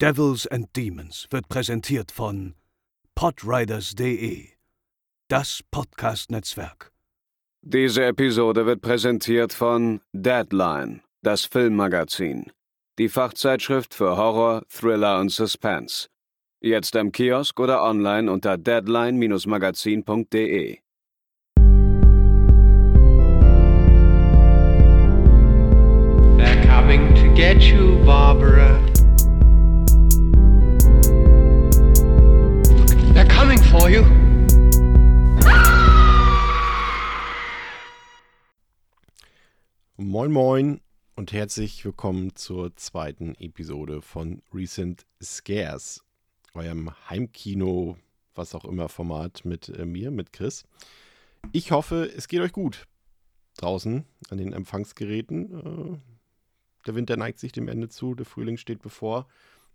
Devils and Demons wird präsentiert von podriders.de, das Podcast-Netzwerk. Diese Episode wird präsentiert von Deadline, das Filmmagazin, die Fachzeitschrift für Horror, Thriller und Suspense. Jetzt im Kiosk oder online unter deadline-magazin.de. They're coming to get you, Barbara. Moin Moin und herzlich willkommen zur zweiten Episode von Recent Scares, eurem Heimkino, was auch immer Format mit äh, mir, mit Chris. Ich hoffe, es geht euch gut draußen an den Empfangsgeräten. Äh, der Winter neigt sich dem Ende zu, der Frühling steht bevor.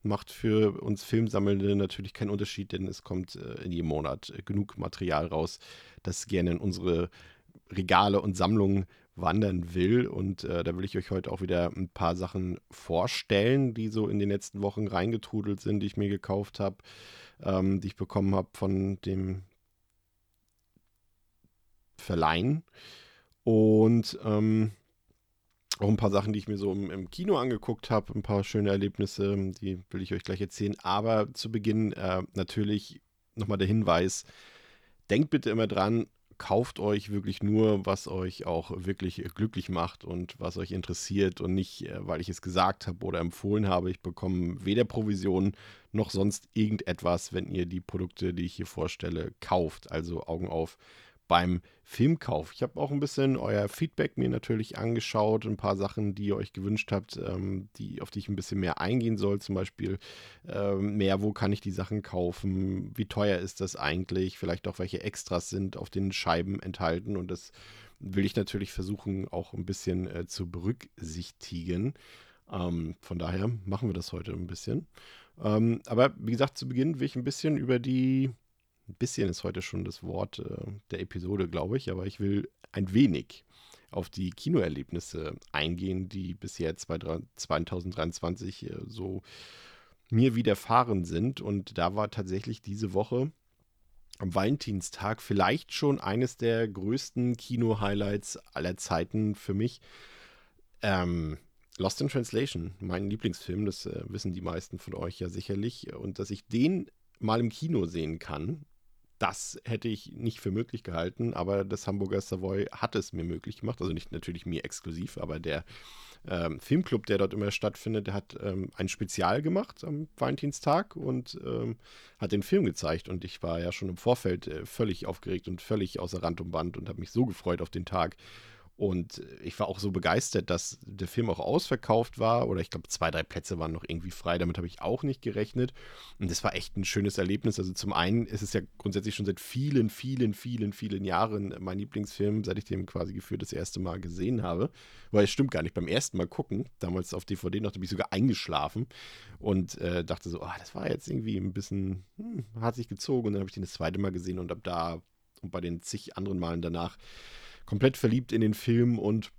Macht für uns Filmsammelnde natürlich keinen Unterschied, denn es kommt äh, in jedem Monat genug Material raus, das gerne in unsere Regale und Sammlungen wandern will. Und äh, da will ich euch heute auch wieder ein paar Sachen vorstellen, die so in den letzten Wochen reingetrudelt sind, die ich mir gekauft habe, ähm, die ich bekommen habe von dem Verleihen. Und ähm, auch ein paar Sachen, die ich mir so im, im Kino angeguckt habe, ein paar schöne Erlebnisse, die will ich euch gleich erzählen. Aber zu Beginn äh, natürlich nochmal der Hinweis, denkt bitte immer dran, kauft euch wirklich nur, was euch auch wirklich glücklich macht und was euch interessiert und nicht, äh, weil ich es gesagt habe oder empfohlen habe. Ich bekomme weder Provisionen noch sonst irgendetwas, wenn ihr die Produkte, die ich hier vorstelle, kauft. Also Augen auf beim Filmkauf. Ich habe auch ein bisschen euer Feedback mir natürlich angeschaut, ein paar Sachen, die ihr euch gewünscht habt, ähm, die, auf die ich ein bisschen mehr eingehen soll. Zum Beispiel ähm, mehr, wo kann ich die Sachen kaufen, wie teuer ist das eigentlich, vielleicht auch welche Extras sind auf den Scheiben enthalten und das will ich natürlich versuchen auch ein bisschen äh, zu berücksichtigen. Ähm, von daher machen wir das heute ein bisschen. Ähm, aber wie gesagt, zu Beginn will ich ein bisschen über die ein bisschen ist heute schon das Wort äh, der Episode, glaube ich, aber ich will ein wenig auf die Kinoerlebnisse eingehen, die bisher 2023 äh, so mir widerfahren sind. Und da war tatsächlich diese Woche am Valentinstag vielleicht schon eines der größten Kino-Highlights aller Zeiten für mich. Ähm, Lost in Translation, mein Lieblingsfilm, das äh, wissen die meisten von euch ja sicherlich. Und dass ich den mal im Kino sehen kann, das hätte ich nicht für möglich gehalten, aber das Hamburger Savoy hat es mir möglich gemacht. Also nicht natürlich mir exklusiv, aber der ähm, Filmclub, der dort immer stattfindet, der hat ähm, ein Spezial gemacht am Valentinstag und ähm, hat den Film gezeigt. Und ich war ja schon im Vorfeld äh, völlig aufgeregt und völlig außer Rand und Band und habe mich so gefreut auf den Tag. Und ich war auch so begeistert, dass der Film auch ausverkauft war. Oder ich glaube, zwei, drei Plätze waren noch irgendwie frei. Damit habe ich auch nicht gerechnet. Und das war echt ein schönes Erlebnis. Also zum einen ist es ja grundsätzlich schon seit vielen, vielen, vielen, vielen Jahren mein Lieblingsfilm, seit ich den quasi gefühlt das erste Mal gesehen habe. Weil es stimmt gar nicht. Beim ersten Mal gucken, damals auf DVD noch, da bin ich sogar eingeschlafen und äh, dachte so, oh, das war jetzt irgendwie ein bisschen, hm, hat sich gezogen. Und dann habe ich den das zweite Mal gesehen und ab da und bei den zig anderen Malen danach komplett verliebt in den Film und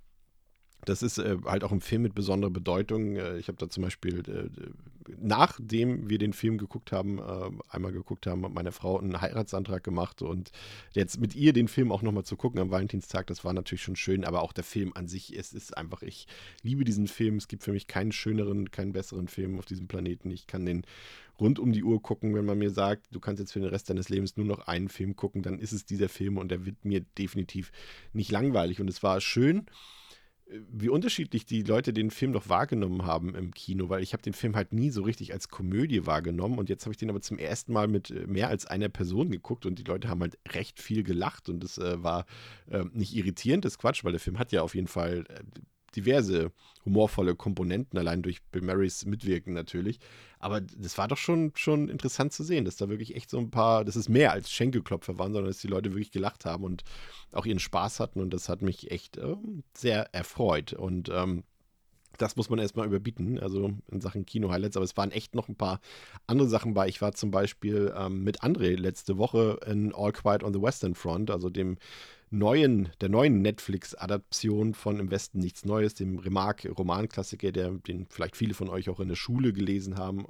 das ist äh, halt auch ein Film mit besonderer Bedeutung. Äh, ich habe da zum Beispiel, äh, nachdem wir den Film geguckt haben, äh, einmal geguckt haben, meine Frau einen Heiratsantrag gemacht und jetzt mit ihr den Film auch nochmal zu gucken am Valentinstag, das war natürlich schon schön, aber auch der Film an sich, es ist einfach, ich liebe diesen Film. Es gibt für mich keinen schöneren, keinen besseren Film auf diesem Planeten. Ich kann den rund um die Uhr gucken. Wenn man mir sagt, du kannst jetzt für den Rest deines Lebens nur noch einen Film gucken, dann ist es dieser Film und der wird mir definitiv nicht langweilig. Und es war schön, wie unterschiedlich die Leute den Film noch wahrgenommen haben im Kino, weil ich habe den Film halt nie so richtig als Komödie wahrgenommen und jetzt habe ich den aber zum ersten Mal mit äh, mehr als einer Person geguckt und die Leute haben halt recht viel gelacht und es äh, war äh, nicht irritierend, das Quatsch, weil der Film hat ja auf jeden Fall äh, diverse humorvolle Komponenten, allein durch Bill Murrays Mitwirken natürlich. Aber das war doch schon, schon interessant zu sehen, dass da wirklich echt so ein paar, dass es mehr als Schenkelklopfer waren, sondern dass die Leute wirklich gelacht haben und auch ihren Spaß hatten. Und das hat mich echt äh, sehr erfreut. Und ähm, das muss man erstmal überbieten, also in Sachen Kino-Highlights. Aber es waren echt noch ein paar andere Sachen bei. Ich war zum Beispiel ähm, mit André letzte Woche in All Quiet on the Western Front, also dem neuen, der neuen Netflix-Adaption von Im Westen nichts Neues, dem Remarque-Romanklassiker, den vielleicht viele von euch auch in der Schule gelesen haben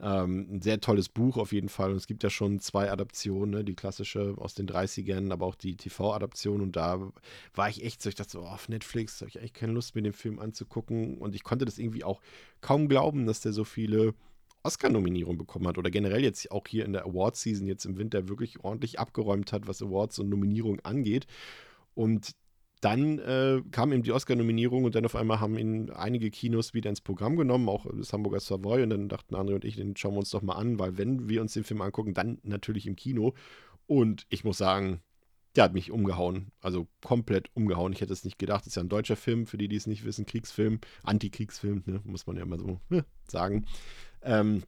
Ähm, ein sehr tolles Buch auf jeden Fall. Und es gibt ja schon zwei Adaptionen, ne? die klassische aus den 30ern, aber auch die TV-Adaption. Und da war ich echt so, ich dachte so, oh, auf Netflix habe ich eigentlich keine Lust, mir den Film anzugucken. Und ich konnte das irgendwie auch kaum glauben, dass der so viele Oscar-Nominierung bekommen hat oder generell jetzt auch hier in der Award-Season jetzt im Winter wirklich ordentlich abgeräumt hat, was Awards und Nominierungen angeht. Und dann äh, kam eben die Oscar-Nominierung und dann auf einmal haben ihn einige Kinos wieder ins Programm genommen, auch das Hamburger Savoy. Und dann dachten André und ich, den schauen wir uns doch mal an, weil wenn wir uns den Film angucken, dann natürlich im Kino. Und ich muss sagen, der hat mich umgehauen. Also komplett umgehauen. Ich hätte es nicht gedacht. Das ist ja ein deutscher Film, für die, die es nicht wissen. Kriegsfilm, Antikriegsfilm, ne? muss man ja immer so ne, sagen. Ähm,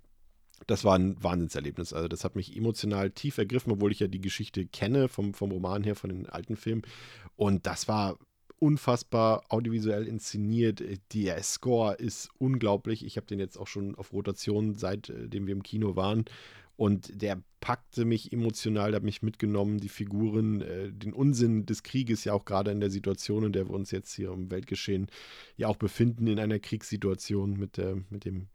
das war ein Wahnsinnserlebnis. Also das hat mich emotional tief ergriffen, obwohl ich ja die Geschichte kenne vom, vom Roman her, von den alten Filmen. Und das war unfassbar audiovisuell inszeniert. Der Score ist unglaublich. Ich habe den jetzt auch schon auf Rotation, seitdem wir im Kino waren. Und der packte mich emotional, der hat mich mitgenommen, die Figuren, äh, den Unsinn des Krieges, ja auch gerade in der Situation, in der wir uns jetzt hier im Weltgeschehen ja auch befinden, in einer Kriegssituation mit, der, mit dem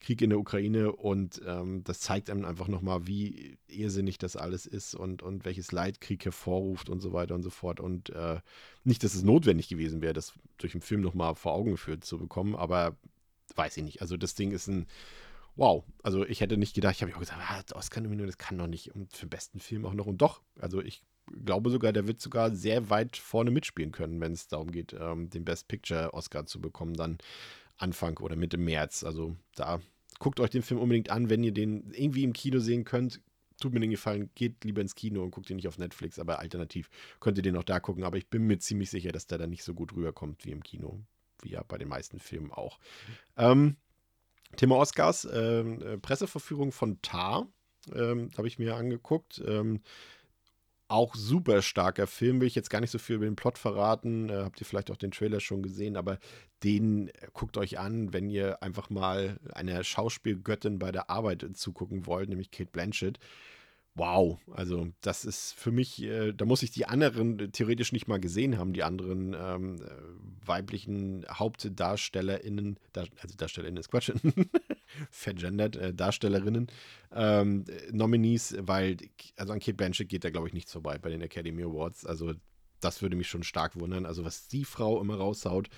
Krieg in der Ukraine und ähm, das zeigt einem einfach nochmal, wie irrsinnig das alles ist und, und welches Leid Krieg hervorruft und so weiter und so fort. Und äh, nicht, dass es notwendig gewesen wäre, das durch den Film nochmal vor Augen geführt zu bekommen, aber weiß ich nicht. Also das Ding ist ein Wow, also ich hätte nicht gedacht, ich habe auch gesagt, ah, Oscar-Nominierung, das kann doch nicht und für den besten Film auch noch und doch. Also ich glaube sogar, der wird sogar sehr weit vorne mitspielen können, wenn es darum geht, ähm, den Best Picture Oscar zu bekommen, dann Anfang oder Mitte März. Also da guckt euch den Film unbedingt an, wenn ihr den irgendwie im Kino sehen könnt. Tut mir den Gefallen, geht lieber ins Kino und guckt ihn nicht auf Netflix, aber alternativ könnt ihr den auch da gucken. Aber ich bin mir ziemlich sicher, dass der da nicht so gut rüberkommt wie im Kino, wie ja bei den meisten Filmen auch. Ähm, Thema Oscars, ähm, äh, Presseverführung von Tar, ähm, habe ich mir angeguckt. Ähm, auch super starker Film. Will ich jetzt gar nicht so viel über den Plot verraten. Äh, habt ihr vielleicht auch den Trailer schon gesehen, aber den äh, guckt euch an, wenn ihr einfach mal einer Schauspielgöttin bei der Arbeit zugucken wollt, nämlich Kate Blanchett wow, also das ist für mich, äh, da muss ich die anderen theoretisch nicht mal gesehen haben, die anderen ähm, äh, weiblichen HauptdarstellerInnen, Dar also DarstellerInnen ist Quatsch, vergendert, äh, Darstellerinnen, ähm, Nominees, weil, also an Kate Blanchett geht da glaube ich nichts vorbei bei den Academy Awards, also das würde mich schon stark wundern, also was die Frau immer raushaut,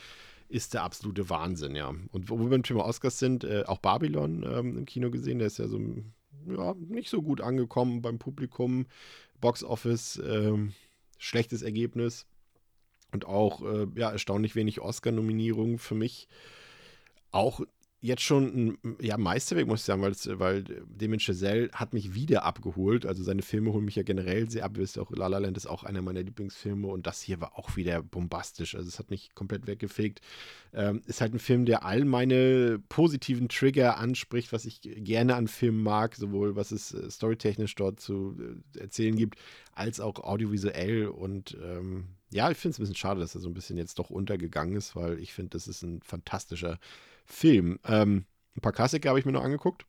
ist der absolute Wahnsinn, ja. Und wo wir beim Thema Oscars sind, äh, auch Babylon ähm, im Kino gesehen, der ist ja so ja, nicht so gut angekommen beim Publikum. Box Office, ähm, schlechtes Ergebnis. Und auch äh, ja, erstaunlich wenig Oscar-Nominierungen für mich. Auch jetzt schon ein ja, Meisterwerk, muss ich sagen, weil, weil Damien Chazelle hat mich wieder abgeholt. Also seine Filme holen mich ja generell sehr ab. Wisst auch La La Land ist auch einer meiner Lieblingsfilme und das hier war auch wieder bombastisch. Also es hat mich komplett weggefegt. Ähm, ist halt ein Film, der all meine positiven Trigger anspricht, was ich gerne an Filmen mag, sowohl was es äh, storytechnisch dort zu äh, erzählen gibt, als auch audiovisuell und ähm, ja, ich finde es ein bisschen schade, dass er so ein bisschen jetzt doch untergegangen ist, weil ich finde, das ist ein fantastischer Film. Ähm, ein paar Klassiker habe ich mir noch angeguckt.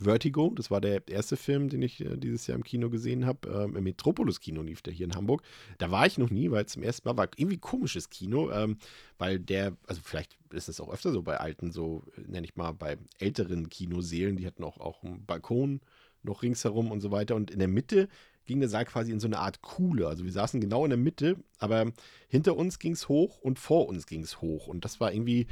Vertigo, das war der erste Film, den ich äh, dieses Jahr im Kino gesehen habe. Ähm, Im Metropolis-Kino lief der hier in Hamburg. Da war ich noch nie, weil zum ersten Mal war irgendwie komisches Kino, ähm, weil der, also vielleicht ist es auch öfter so bei alten, so nenne ich mal, bei älteren Kinoseelen, die hatten auch, auch einen Balkon noch ringsherum und so weiter. Und in der Mitte ging der Saal quasi in so eine Art Kuhle. Also wir saßen genau in der Mitte, aber hinter uns ging es hoch und vor uns ging es hoch. Und das war irgendwie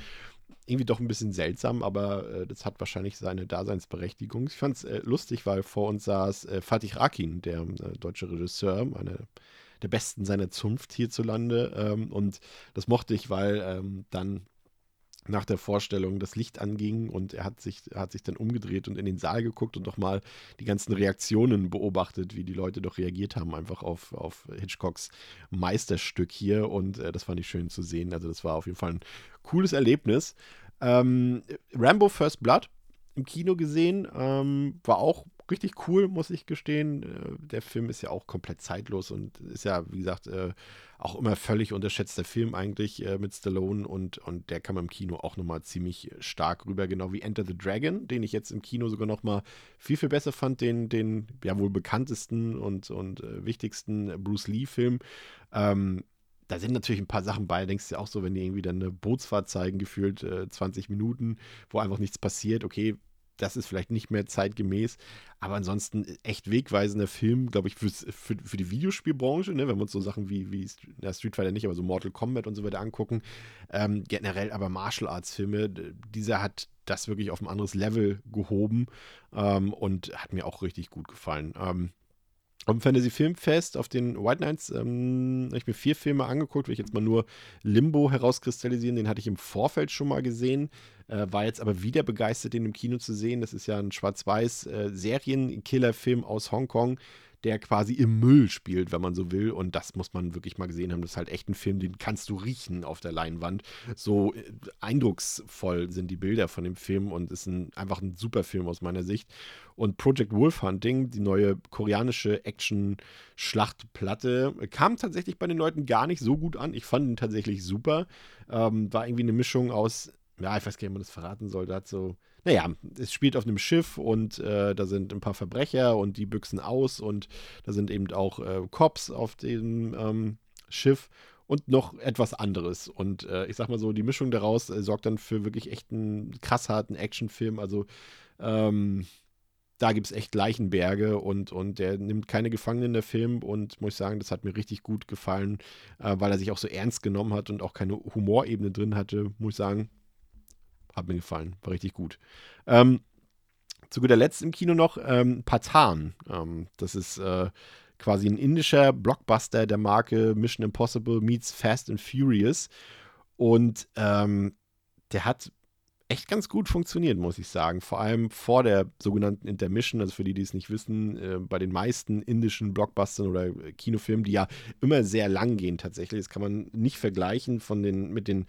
irgendwie doch ein bisschen seltsam, aber äh, das hat wahrscheinlich seine Daseinsberechtigung. Ich fand es äh, lustig, weil vor uns saß äh, Fatih Rakin, der äh, deutsche Regisseur, einer der besten seiner Zunft hierzulande. Ähm, und das mochte ich, weil ähm, dann nach der Vorstellung das Licht anging und er hat sich, hat sich dann umgedreht und in den Saal geguckt und nochmal die ganzen Reaktionen beobachtet, wie die Leute doch reagiert haben, einfach auf, auf Hitchcocks Meisterstück hier. Und äh, das fand ich schön zu sehen. Also, das war auf jeden Fall ein cooles Erlebnis. Ähm, Rambo First Blood im Kino gesehen, ähm, war auch richtig cool, muss ich gestehen. Äh, der Film ist ja auch komplett zeitlos und ist ja, wie gesagt, äh, auch immer völlig unterschätzter Film eigentlich äh, mit Stallone und, und der kam im Kino auch nochmal ziemlich stark rüber, genau wie Enter the Dragon, den ich jetzt im Kino sogar nochmal viel, viel besser fand, den, den ja wohl bekanntesten und, und wichtigsten Bruce Lee-Film. Ähm, da sind natürlich ein paar Sachen bei, denkst du ja auch so, wenn die irgendwie dann eine Bootsfahrt zeigen, gefühlt äh, 20 Minuten, wo einfach nichts passiert, okay, das ist vielleicht nicht mehr zeitgemäß, aber ansonsten echt wegweisender Film, glaube ich, für, für die Videospielbranche, ne? wenn wir uns so Sachen wie, wie na, Street Fighter nicht, aber so Mortal Kombat und so weiter angucken. Ähm, generell aber Martial Arts Filme, dieser hat das wirklich auf ein anderes Level gehoben ähm, und hat mir auch richtig gut gefallen. Ähm, dem Fantasy Filmfest auf den White Nights ähm, habe ich mir vier Filme angeguckt, will ich jetzt mal nur Limbo herauskristallisieren. Den hatte ich im Vorfeld schon mal gesehen, äh, war jetzt aber wieder begeistert, den im Kino zu sehen. Das ist ja ein schwarz-weiß äh, Serienkiller-Film aus Hongkong, der quasi im Müll spielt, wenn man so will. Und das muss man wirklich mal gesehen haben. Das ist halt echt ein Film, den kannst du riechen auf der Leinwand. So äh, eindrucksvoll sind die Bilder von dem Film und ist ein, einfach ein super Film aus meiner Sicht. Und Project Wolf Hunting, die neue koreanische Action-Schlachtplatte, kam tatsächlich bei den Leuten gar nicht so gut an. Ich fand ihn tatsächlich super. Ähm, war irgendwie eine Mischung aus, ja, ich weiß gar nicht, ob man das verraten soll. Da hat so naja, es spielt auf einem Schiff und äh, da sind ein paar Verbrecher und die büchsen aus und da sind eben auch äh, Cops auf dem ähm, Schiff und noch etwas anderes. Und äh, ich sag mal so, die Mischung daraus äh, sorgt dann für wirklich echt einen krass harten Actionfilm. Also ähm, da gibt es echt Leichenberge und, und der nimmt keine Gefangenen, der Film. Und muss ich sagen, das hat mir richtig gut gefallen, äh, weil er sich auch so ernst genommen hat und auch keine Humorebene drin hatte, muss ich sagen. Hat mir gefallen. War richtig gut. Ähm, zu guter Letzt im Kino noch ähm, Patan. Ähm, das ist äh, quasi ein indischer Blockbuster der Marke Mission Impossible meets Fast and Furious. Und ähm, der hat echt ganz gut funktioniert, muss ich sagen. Vor allem vor der sogenannten Intermission, also für die, die es nicht wissen, äh, bei den meisten indischen Blockbustern oder Kinofilmen, die ja immer sehr lang gehen tatsächlich. Das kann man nicht vergleichen von den, mit den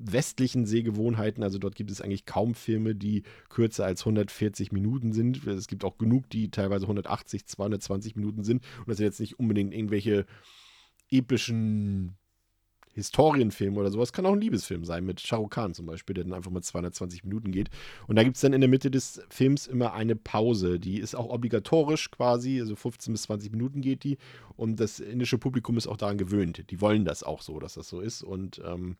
westlichen Sehgewohnheiten. Also dort gibt es eigentlich kaum Filme, die kürzer als 140 Minuten sind. Es gibt auch genug, die teilweise 180, 220 Minuten sind. Und das sind jetzt nicht unbedingt irgendwelche epischen Historienfilme oder sowas. Kann auch ein Liebesfilm sein, mit Shah Rukh Khan zum Beispiel, der dann einfach mal 220 Minuten geht. Und da gibt es dann in der Mitte des Films immer eine Pause. Die ist auch obligatorisch quasi, also 15 bis 20 Minuten geht die. Und das indische Publikum ist auch daran gewöhnt. Die wollen das auch so, dass das so ist. Und ähm,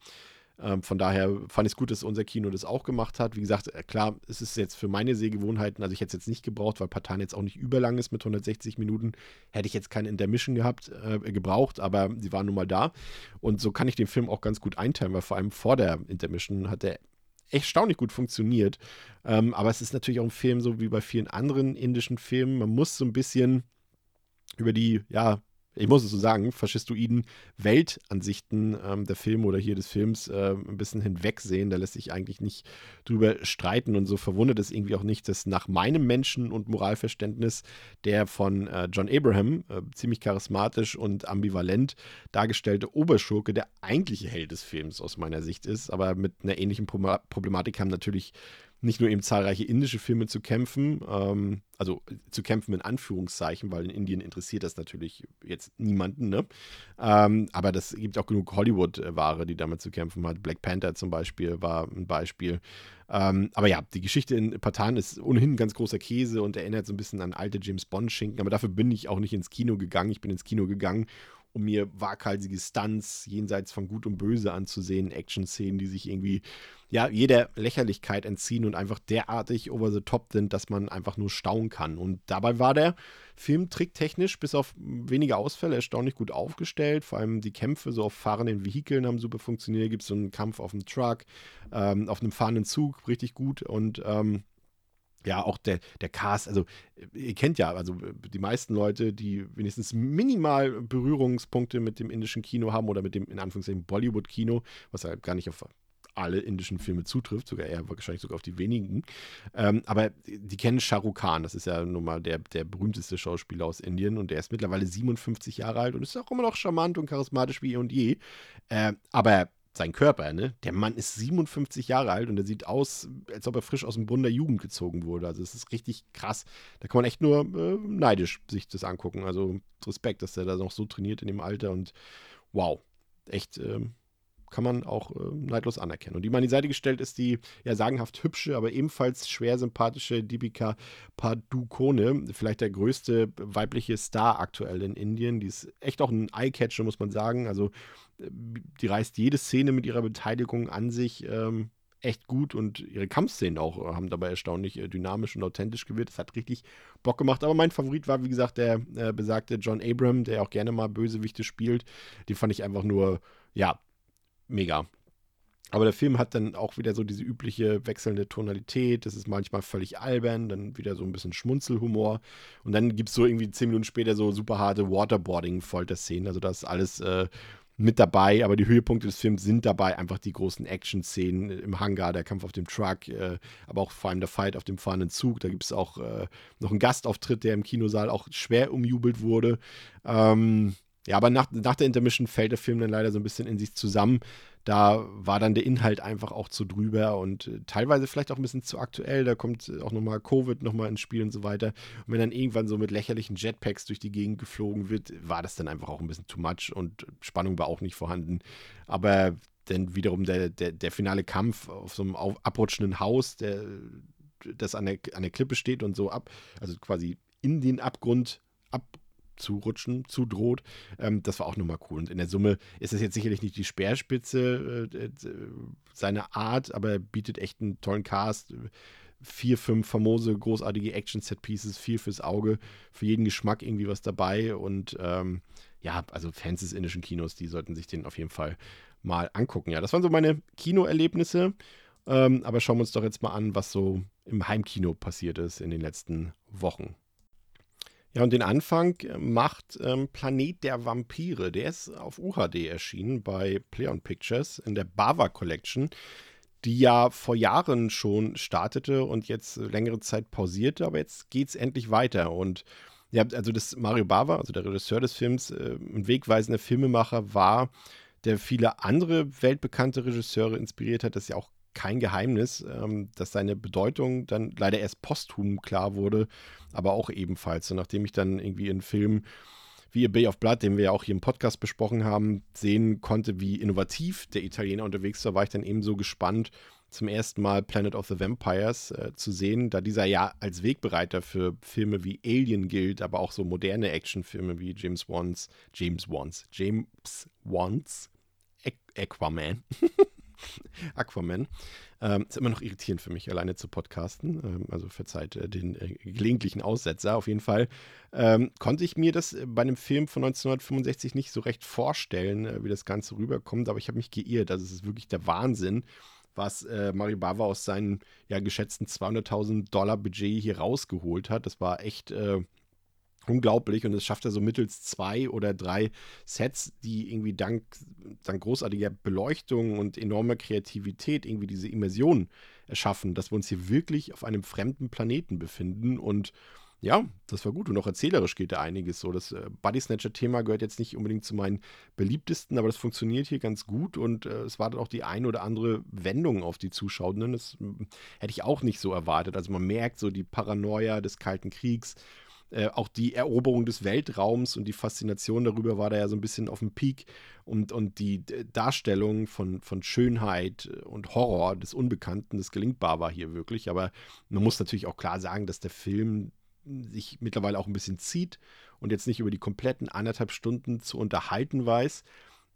ähm, von daher fand ich es gut, dass unser Kino das auch gemacht hat. Wie gesagt, äh, klar, es ist jetzt für meine Sehgewohnheiten, also ich hätte es jetzt nicht gebraucht, weil Patan jetzt auch nicht überlang ist mit 160 Minuten. Hätte ich jetzt keinen Intermission gehabt, äh, gebraucht, aber sie waren nun mal da. Und so kann ich den Film auch ganz gut einteilen, weil vor allem vor der Intermission hat der erstaunlich gut funktioniert. Ähm, aber es ist natürlich auch ein Film, so wie bei vielen anderen indischen Filmen. Man muss so ein bisschen über die, ja, ich muss es so sagen, faschistoiden Weltansichten ähm, der Filme oder hier des Films äh, ein bisschen hinwegsehen. Da lässt sich eigentlich nicht drüber streiten und so verwundert es irgendwie auch nicht, dass nach meinem Menschen- und Moralverständnis der von äh, John Abraham, äh, ziemlich charismatisch und ambivalent dargestellte Oberschurke der eigentliche Held des Films aus meiner Sicht ist. Aber mit einer ähnlichen Problematik haben natürlich nicht nur eben zahlreiche indische Filme zu kämpfen, ähm, also zu kämpfen in Anführungszeichen, weil in Indien interessiert das natürlich jetzt niemanden, ne? Ähm, aber das gibt auch genug Hollywood-Ware, die damit zu kämpfen hat. Black Panther zum Beispiel war ein Beispiel. Ähm, aber ja, die Geschichte in Patan ist ohnehin ein ganz großer Käse und erinnert so ein bisschen an alte James Bond-Schinken, aber dafür bin ich auch nicht ins Kino gegangen. Ich bin ins Kino gegangen, um mir waghalsige Stunts jenseits von Gut und Böse anzusehen, Action-Szenen, die sich irgendwie ja jeder Lächerlichkeit entziehen und einfach derartig over the top sind, dass man einfach nur staunen kann. Und dabei war der Film tricktechnisch bis auf wenige Ausfälle erstaunlich gut aufgestellt. Vor allem die Kämpfe so auf fahrenden Vehikeln haben super funktioniert. Gibt es so einen Kampf auf dem Truck, ähm, auf einem fahrenden Zug, richtig gut und ähm, ja, auch der, der Cast, also ihr kennt ja, also die meisten Leute, die wenigstens minimal Berührungspunkte mit dem indischen Kino haben oder mit dem in Anführungszeichen Bollywood-Kino, was ja gar nicht auf alle indischen Filme zutrifft, sogar eher wahrscheinlich sogar auf die wenigen. Ähm, aber die kennen Shah Rukh Khan, das ist ja nun mal der, der berühmteste Schauspieler aus Indien und der ist mittlerweile 57 Jahre alt und ist auch immer noch charmant und charismatisch wie eh und je. Äh, aber sein Körper, ne? Der Mann ist 57 Jahre alt und er sieht aus, als ob er frisch aus dem Bund der Jugend gezogen wurde. Also es ist richtig krass. Da kann man echt nur äh, neidisch sich das angucken. Also Respekt, dass er da noch so trainiert in dem Alter und wow, echt äh, kann man auch äh, neidlos anerkennen. Und die mal an die Seite gestellt ist die ja sagenhaft hübsche, aber ebenfalls schwer sympathische Deepika Padukone, vielleicht der größte weibliche Star aktuell in Indien. Die ist echt auch ein Eyecatcher, muss man sagen. Also äh, die reißt jede Szene mit ihrer Beteiligung an sich. Ähm, echt gut und ihre Kampfszenen auch äh, haben dabei erstaunlich äh, dynamisch und authentisch gewirkt. Das hat richtig Bock gemacht. Aber mein Favorit war, wie gesagt, der äh, besagte John Abram, der auch gerne mal Bösewichte spielt. Den fand ich einfach nur, ja, mega. Aber der Film hat dann auch wieder so diese übliche wechselnde Tonalität. Das ist manchmal völlig albern, dann wieder so ein bisschen Schmunzelhumor. Und dann gibt es so irgendwie zehn Minuten später so super harte Waterboarding-Folter-Szenen. Also das ist alles äh, mit dabei, aber die Höhepunkte des Films sind dabei einfach die großen Action-Szenen im Hangar, der Kampf auf dem Truck, äh, aber auch vor allem der Fight auf dem fahrenden Zug. Da gibt es auch äh, noch einen Gastauftritt, der im Kinosaal auch schwer umjubelt wurde. Ähm, ja, aber nach, nach der Intermission fällt der Film dann leider so ein bisschen in sich zusammen da war dann der Inhalt einfach auch zu drüber und äh, teilweise vielleicht auch ein bisschen zu aktuell. Da kommt äh, auch nochmal Covid nochmal ins Spiel und so weiter. Und wenn dann irgendwann so mit lächerlichen Jetpacks durch die Gegend geflogen wird, war das dann einfach auch ein bisschen too much und Spannung war auch nicht vorhanden. Aber dann wiederum der, der, der finale Kampf auf so einem abrutschenden Haus, der, das an der, an der Klippe steht und so ab, also quasi in den Abgrund ab zurutschen, zudroht. Ähm, das war auch nochmal cool. Und in der Summe ist es jetzt sicherlich nicht die Speerspitze äh, äh, seiner Art, aber er bietet echt einen tollen Cast. Vier, fünf famose, großartige Action-Set-Pieces, viel fürs Auge, für jeden Geschmack irgendwie was dabei. Und ähm, ja, also Fans des indischen Kinos, die sollten sich den auf jeden Fall mal angucken. Ja, das waren so meine Kinoerlebnisse. Ähm, aber schauen wir uns doch jetzt mal an, was so im Heimkino passiert ist in den letzten Wochen. Ja, und den Anfang macht ähm, Planet der Vampire. Der ist auf UHD erschienen bei Pleon Pictures in der Bava Collection, die ja vor Jahren schon startete und jetzt längere Zeit pausierte, aber jetzt geht es endlich weiter. Und ja, also das Mario Bava, also der Regisseur des Films, äh, ein wegweisender Filmemacher war, der viele andere weltbekannte Regisseure inspiriert hat. Das ist ja auch kein Geheimnis, ähm, dass seine Bedeutung dann leider erst posthum klar wurde, aber auch ebenfalls. Und nachdem ich dann irgendwie einen Film wie A Bay of Blood, den wir ja auch hier im Podcast besprochen haben, sehen konnte, wie innovativ der Italiener unterwegs war, war ich dann ebenso gespannt, zum ersten Mal Planet of the Vampires äh, zu sehen, da dieser ja als Wegbereiter für Filme wie Alien gilt, aber auch so moderne Actionfilme wie James Wan's, James Wan's, James Wan's, Aquaman Aquaman. Ähm, ist immer noch irritierend für mich, alleine zu podcasten. Ähm, also verzeiht äh, den äh, gelegentlichen Aussetzer. Auf jeden Fall ähm, konnte ich mir das bei einem Film von 1965 nicht so recht vorstellen, äh, wie das Ganze rüberkommt. Aber ich habe mich geirrt. Also es ist wirklich der Wahnsinn, was äh, Mario Bava aus seinem ja, geschätzten 200.000 Dollar Budget hier rausgeholt hat. Das war echt äh, unglaublich und es schafft er so mittels zwei oder drei Sets, die irgendwie dank, dank großartiger Beleuchtung und enormer Kreativität irgendwie diese Immersion erschaffen, dass wir uns hier wirklich auf einem fremden Planeten befinden und ja, das war gut und auch erzählerisch geht da einiges so. Das äh, Body Snatcher-Thema gehört jetzt nicht unbedingt zu meinen beliebtesten, aber das funktioniert hier ganz gut und äh, es wartet auch die ein oder andere Wendung auf die Zuschauenden. Das äh, hätte ich auch nicht so erwartet. Also man merkt so die Paranoia des Kalten Kriegs, äh, auch die Eroberung des Weltraums und die Faszination darüber war da ja so ein bisschen auf dem Peak. Und, und die Darstellung von, von Schönheit und Horror des Unbekannten, das gelingbar war hier wirklich. Aber man muss natürlich auch klar sagen, dass der Film sich mittlerweile auch ein bisschen zieht und jetzt nicht über die kompletten anderthalb Stunden zu unterhalten weiß.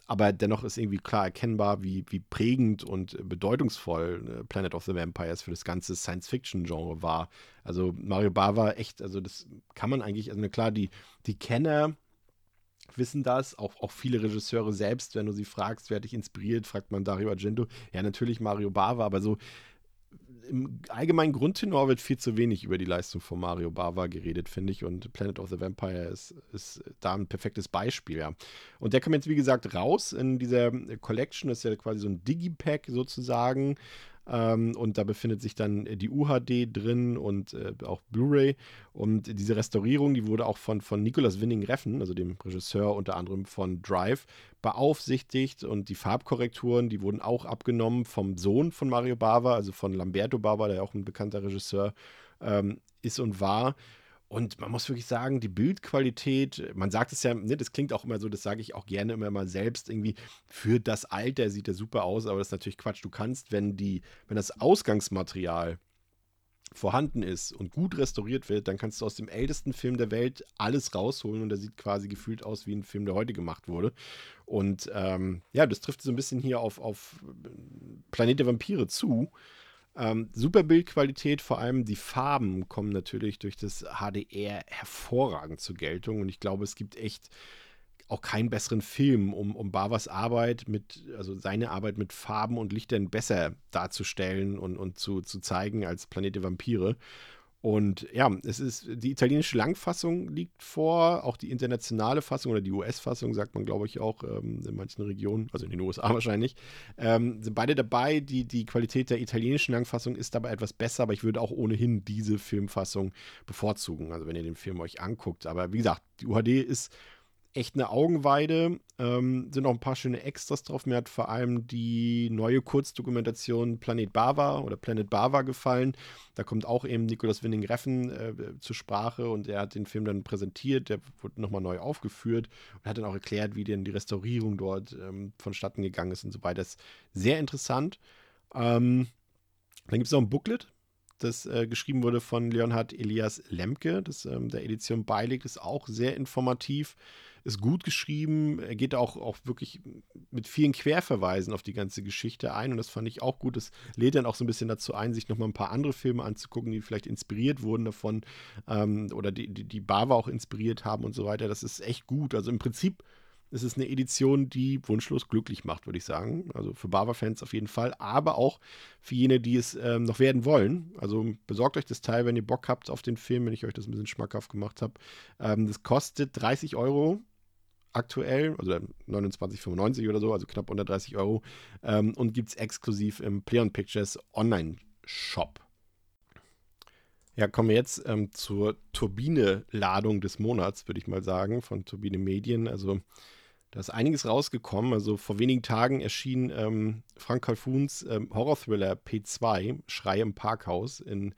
Aber dennoch ist irgendwie klar erkennbar, wie, wie prägend und bedeutungsvoll äh, Planet of the Vampires für das ganze Science-Fiction-Genre war. Also Mario Bava echt, also das kann man eigentlich, also klar, die, die Kenner wissen das, auch, auch viele Regisseure selbst, wenn du sie fragst, wer dich inspiriert, fragt man Dario Argento. Ja, natürlich Mario Bava, aber so im allgemeinen Grundtenor wird viel zu wenig über die Leistung von Mario Bava geredet, finde ich. Und Planet of the Vampire ist, ist da ein perfektes Beispiel, ja. Und der kommt jetzt, wie gesagt, raus in dieser Collection. Das ist ja quasi so ein Digipack sozusagen. Ähm, und da befindet sich dann die UHD drin und äh, auch Blu-ray. Und diese Restaurierung, die wurde auch von, von Nicolas Winning Reffen, also dem Regisseur unter anderem von Drive, beaufsichtigt. Und die Farbkorrekturen, die wurden auch abgenommen vom Sohn von Mario Bava, also von Lamberto Bava, der auch ein bekannter Regisseur ähm, ist und war. Und man muss wirklich sagen, die Bildqualität, man sagt es ja, ne, das klingt auch immer so, das sage ich auch gerne immer mal selbst, irgendwie für das Alter sieht er super aus, aber das ist natürlich Quatsch. Du kannst, wenn die, wenn das Ausgangsmaterial vorhanden ist und gut restauriert wird, dann kannst du aus dem ältesten Film der Welt alles rausholen und der sieht quasi gefühlt aus wie ein Film, der heute gemacht wurde. Und ähm, ja, das trifft so ein bisschen hier auf, auf Planet der Vampire zu. Ähm, super Bildqualität, vor allem die Farben kommen natürlich durch das HDR hervorragend zur Geltung und ich glaube, es gibt echt auch keinen besseren Film, um, um Bavas Arbeit mit, also seine Arbeit mit Farben und Lichtern besser darzustellen und, und zu, zu zeigen als Planet der Vampire. Und ja, es ist die italienische Langfassung liegt vor, auch die internationale Fassung oder die US-Fassung, sagt man, glaube ich, auch ähm, in manchen Regionen, also in den USA wahrscheinlich, ähm, sind beide dabei. Die, die Qualität der italienischen Langfassung ist dabei etwas besser, aber ich würde auch ohnehin diese Filmfassung bevorzugen, also wenn ihr den Film euch anguckt. Aber wie gesagt, die UHD ist echt eine Augenweide. Ähm, sind auch ein paar schöne Extras drauf. Mir hat vor allem die neue Kurzdokumentation Planet Bava oder Planet Bava gefallen. Da kommt auch eben Nicolas Winding Reffen äh, zur Sprache und er hat den Film dann präsentiert. Der wurde nochmal neu aufgeführt und hat dann auch erklärt, wie denn die Restaurierung dort ähm, vonstatten gegangen ist und so weiter. Das ist sehr interessant. Ähm, dann gibt es noch ein Booklet, das äh, geschrieben wurde von Leonhard Elias Lemke, das ähm, der Edition beiliegt, ist auch sehr informativ ist gut geschrieben. Er geht auch, auch wirklich mit vielen Querverweisen auf die ganze Geschichte ein und das fand ich auch gut. Das lädt dann auch so ein bisschen dazu ein, sich nochmal ein paar andere Filme anzugucken, die vielleicht inspiriert wurden davon ähm, oder die, die, die Bava auch inspiriert haben und so weiter. Das ist echt gut. Also im Prinzip ist es eine Edition, die wunschlos glücklich macht, würde ich sagen. Also für Bava-Fans auf jeden Fall, aber auch für jene, die es ähm, noch werden wollen. Also besorgt euch das Teil, wenn ihr Bock habt auf den Film, wenn ich euch das ein bisschen schmackhaft gemacht habe. Ähm, das kostet 30 Euro aktuell, also 29,95 oder so, also knapp unter 30 Euro. Ähm, und gibt es exklusiv im Play on Pictures Online-Shop. Ja, kommen wir jetzt ähm, zur Turbine-Ladung des Monats, würde ich mal sagen, von Turbine Medien. Also da ist einiges rausgekommen. Also vor wenigen Tagen erschien ähm, Frank Calfuns ähm, Horror-Thriller P2, Schrei im Parkhaus, in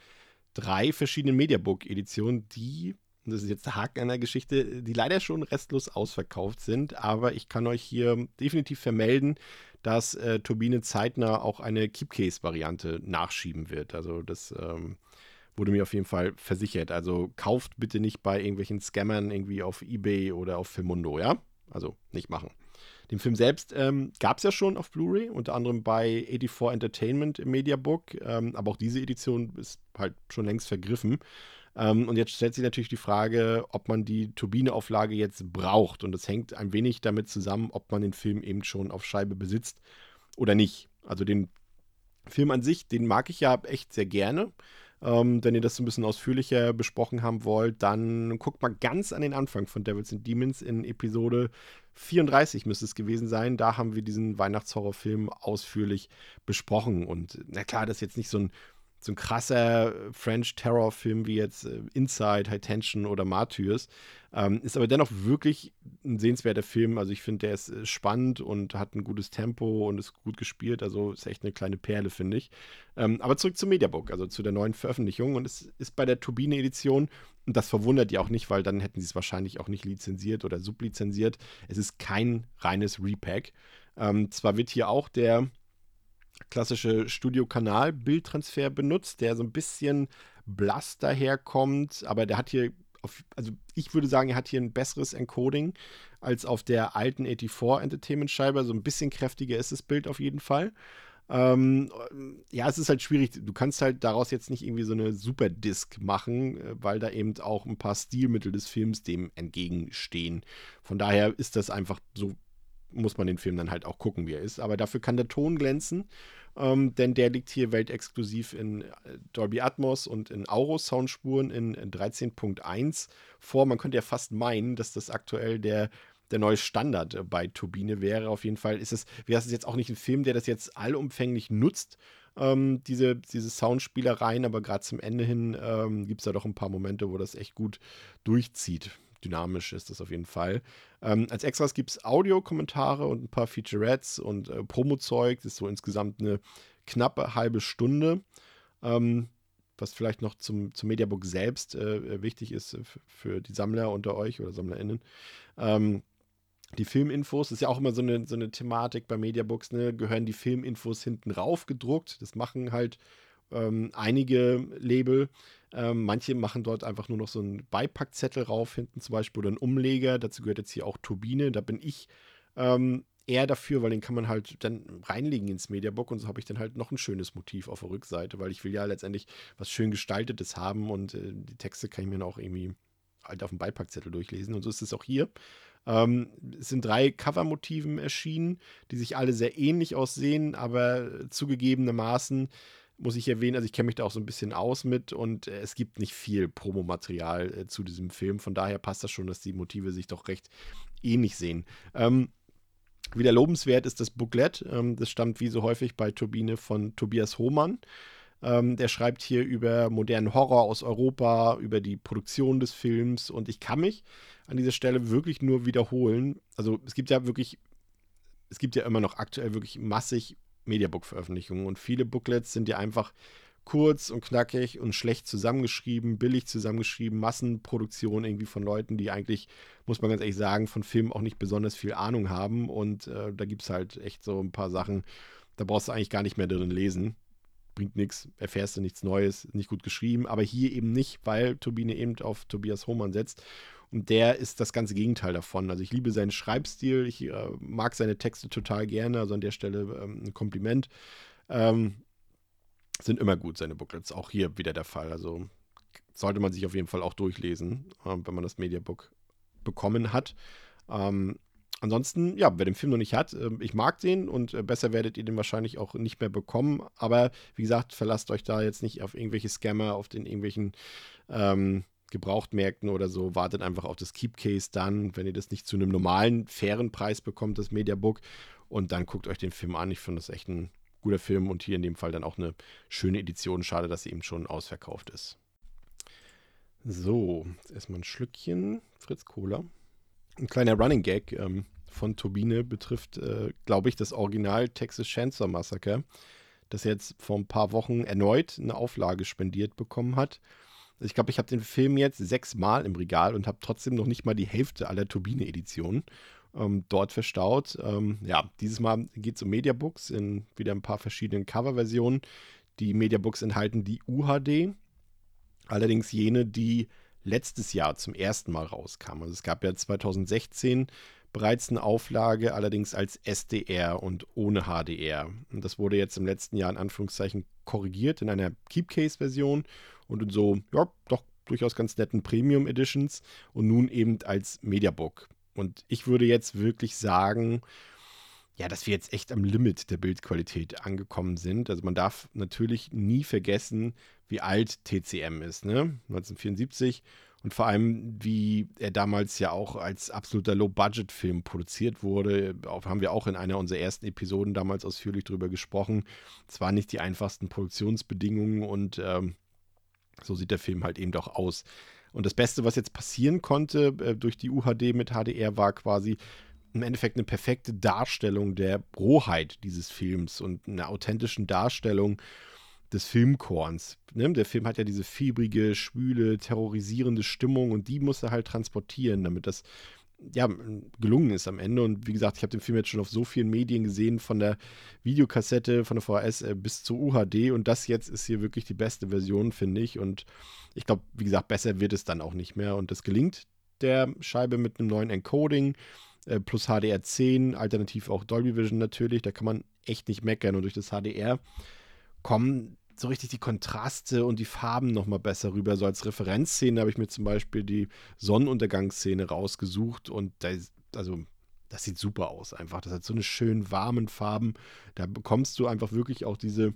drei verschiedenen Mediabook-Editionen, die und das ist jetzt der Haken der Geschichte, die leider schon restlos ausverkauft sind. Aber ich kann euch hier definitiv vermelden, dass äh, Turbine zeitnah auch eine Keepcase-Variante nachschieben wird. Also das ähm, wurde mir auf jeden Fall versichert. Also kauft bitte nicht bei irgendwelchen Scammern irgendwie auf Ebay oder auf Filmundo, ja? Also nicht machen. Den Film selbst ähm, gab es ja schon auf Blu-ray, unter anderem bei 84 Entertainment im Mediabook. Ähm, aber auch diese Edition ist halt schon längst vergriffen. Ähm, und jetzt stellt sich natürlich die Frage, ob man die Turbineauflage jetzt braucht. Und das hängt ein wenig damit zusammen, ob man den Film eben schon auf Scheibe besitzt oder nicht. Also den Film an sich, den mag ich ja echt sehr gerne. Ähm, wenn ihr das so ein bisschen ausführlicher besprochen haben wollt, dann guckt mal ganz an den Anfang von Devils and Demons in Episode 34 müsste es gewesen sein. Da haben wir diesen Weihnachtshorrorfilm ausführlich besprochen. Und na klar, das ist jetzt nicht so ein so ein krasser French Terror-Film wie jetzt äh, Inside, High Tension oder Martyrs. Ähm, ist aber dennoch wirklich ein sehenswerter Film. Also ich finde, der ist äh, spannend und hat ein gutes Tempo und ist gut gespielt. Also ist echt eine kleine Perle, finde ich. Ähm, aber zurück zum Mediabook, also zu der neuen Veröffentlichung. Und es ist bei der Turbine-Edition, und das verwundert die auch nicht, weil dann hätten sie es wahrscheinlich auch nicht lizenziert oder sublizenziert. Es ist kein reines Repack. Ähm, zwar wird hier auch der klassische Studio-Kanal-Bildtransfer benutzt, der so ein bisschen blass daherkommt, aber der hat hier, auf, also ich würde sagen, er hat hier ein besseres Encoding als auf der alten 84 Entertainment-Scheibe. So ein bisschen kräftiger ist das Bild auf jeden Fall. Ähm, ja, es ist halt schwierig. Du kannst halt daraus jetzt nicht irgendwie so eine Super-Disc machen, äh, weil da eben auch ein paar Stilmittel des Films dem entgegenstehen. Von daher ist das einfach so muss man den Film dann halt auch gucken, wie er ist. Aber dafür kann der Ton glänzen, ähm, denn der liegt hier weltexklusiv in äh, Dolby Atmos und in Auro-Soundspuren in, in 13.1 vor. Man könnte ja fast meinen, dass das aktuell der der neue Standard bei Turbine wäre. Auf jeden Fall ist es, wäre es jetzt auch nicht ein Film, der das jetzt allumfänglich nutzt, ähm, diese, diese Soundspielereien, aber gerade zum Ende hin ähm, gibt es da doch ein paar Momente, wo das echt gut durchzieht dynamisch ist das auf jeden Fall. Ähm, als Extras gibt es Audiokommentare und ein paar Featurettes und äh, Promo-Zeug. Das ist so insgesamt eine knappe halbe Stunde. Ähm, was vielleicht noch zum, zum Mediabook selbst äh, wichtig ist äh, für die Sammler unter euch oder SammlerInnen. Ähm, die Filminfos, das ist ja auch immer so eine, so eine Thematik bei Mediabooks, ne? gehören die Filminfos hinten rauf gedruckt. Das machen halt ähm, einige Label. Ähm, manche machen dort einfach nur noch so einen Beipackzettel rauf, hinten zum Beispiel, oder einen Umleger. Dazu gehört jetzt hier auch Turbine. Da bin ich ähm, eher dafür, weil den kann man halt dann reinlegen ins Mediabook und so habe ich dann halt noch ein schönes Motiv auf der Rückseite, weil ich will ja letztendlich was schön gestaltetes haben und äh, die Texte kann ich mir dann auch irgendwie halt auf dem Beipackzettel durchlesen und so ist es auch hier. Ähm, es sind drei Covermotiven erschienen, die sich alle sehr ähnlich aussehen, aber zugegebenermaßen muss ich erwähnen, also ich kenne mich da auch so ein bisschen aus mit und äh, es gibt nicht viel Promomaterial äh, zu diesem Film. Von daher passt das schon, dass die Motive sich doch recht ähnlich sehen. Ähm, wieder lobenswert ist das Booklet. Ähm, das stammt wie so häufig bei Turbine von Tobias Hohmann. Ähm, der schreibt hier über modernen Horror aus Europa, über die Produktion des Films und ich kann mich an dieser Stelle wirklich nur wiederholen. Also es gibt ja wirklich, es gibt ja immer noch aktuell wirklich massig Mediabook-Veröffentlichungen und viele Booklets sind ja einfach kurz und knackig und schlecht zusammengeschrieben, billig zusammengeschrieben, Massenproduktion irgendwie von Leuten, die eigentlich, muss man ganz ehrlich sagen, von Filmen auch nicht besonders viel Ahnung haben. Und äh, da gibt es halt echt so ein paar Sachen, da brauchst du eigentlich gar nicht mehr drin lesen. Bringt nichts, erfährst du nichts Neues, nicht gut geschrieben, aber hier eben nicht, weil Turbine eben auf Tobias Hohmann setzt. Und der ist das ganze Gegenteil davon. Also ich liebe seinen Schreibstil, ich äh, mag seine Texte total gerne, also an der Stelle ähm, ein Kompliment. Ähm, sind immer gut, seine Booklets. Auch hier wieder der Fall. Also sollte man sich auf jeden Fall auch durchlesen, äh, wenn man das Mediabook bekommen hat. Ähm, ansonsten, ja, wer den Film noch nicht hat, äh, ich mag den und äh, besser werdet ihr den wahrscheinlich auch nicht mehr bekommen. Aber wie gesagt, verlasst euch da jetzt nicht auf irgendwelche Scammer, auf den irgendwelchen ähm, Gebrauchtmärkten oder so. Wartet einfach auf das Keep Case dann, wenn ihr das nicht zu einem normalen, fairen Preis bekommt, das Mediabook. Und dann guckt euch den Film an. Ich finde das echt ein guter Film und hier in dem Fall dann auch eine schöne Edition. Schade, dass sie eben schon ausverkauft ist. So, jetzt erstmal ein Schlückchen Fritz Cola. Ein kleiner Running Gag ähm, von Turbine betrifft, äh, glaube ich, das Original Texas Chainsaw Massacre, das jetzt vor ein paar Wochen erneut eine Auflage spendiert bekommen hat. Ich glaube, ich habe den Film jetzt sechsmal im Regal und habe trotzdem noch nicht mal die Hälfte aller Turbine-Editionen ähm, dort verstaut. Ähm, ja, dieses Mal geht es um Mediabooks in wieder ein paar verschiedenen Coverversionen. Die Mediabooks enthalten die UHD, allerdings jene, die letztes Jahr zum ersten Mal rauskamen. Also es gab ja 2016 bereits eine Auflage, allerdings als SDR und ohne HDR. Und das wurde jetzt im letzten Jahr in Anführungszeichen korrigiert in einer Keepcase-Version und in so, ja, doch durchaus ganz netten Premium Editions und nun eben als Mediabook. Und ich würde jetzt wirklich sagen, ja, dass wir jetzt echt am Limit der Bildqualität angekommen sind. Also man darf natürlich nie vergessen, wie alt TCM ist, ne? 1974 und vor allem, wie er damals ja auch als absoluter Low-Budget-Film produziert wurde. Haben wir auch in einer unserer ersten Episoden damals ausführlich drüber gesprochen. Es waren nicht die einfachsten Produktionsbedingungen und ähm, so sieht der Film halt eben doch aus. Und das Beste, was jetzt passieren konnte äh, durch die UHD mit HDR, war quasi im Endeffekt eine perfekte Darstellung der Rohheit dieses Films und eine authentischen Darstellung des Filmkorns. Ne? Der Film hat ja diese fiebrige, schwüle, terrorisierende Stimmung und die muss er halt transportieren, damit das ja, gelungen ist am Ende. Und wie gesagt, ich habe den Film jetzt schon auf so vielen Medien gesehen, von der Videokassette, von der VHS äh, bis zur UHD. Und das jetzt ist hier wirklich die beste Version, finde ich. Und ich glaube, wie gesagt, besser wird es dann auch nicht mehr. Und das gelingt der Scheibe mit einem neuen Encoding äh, plus HDR10, alternativ auch Dolby Vision natürlich. Da kann man echt nicht meckern. Und durch das HDR kommen so richtig die Kontraste und die Farben nochmal besser rüber. So als Referenzszene habe ich mir zum Beispiel die Sonnenuntergangsszene rausgesucht und da, also das sieht super aus einfach. Das hat so eine schön warmen Farben. Da bekommst du einfach wirklich auch diese,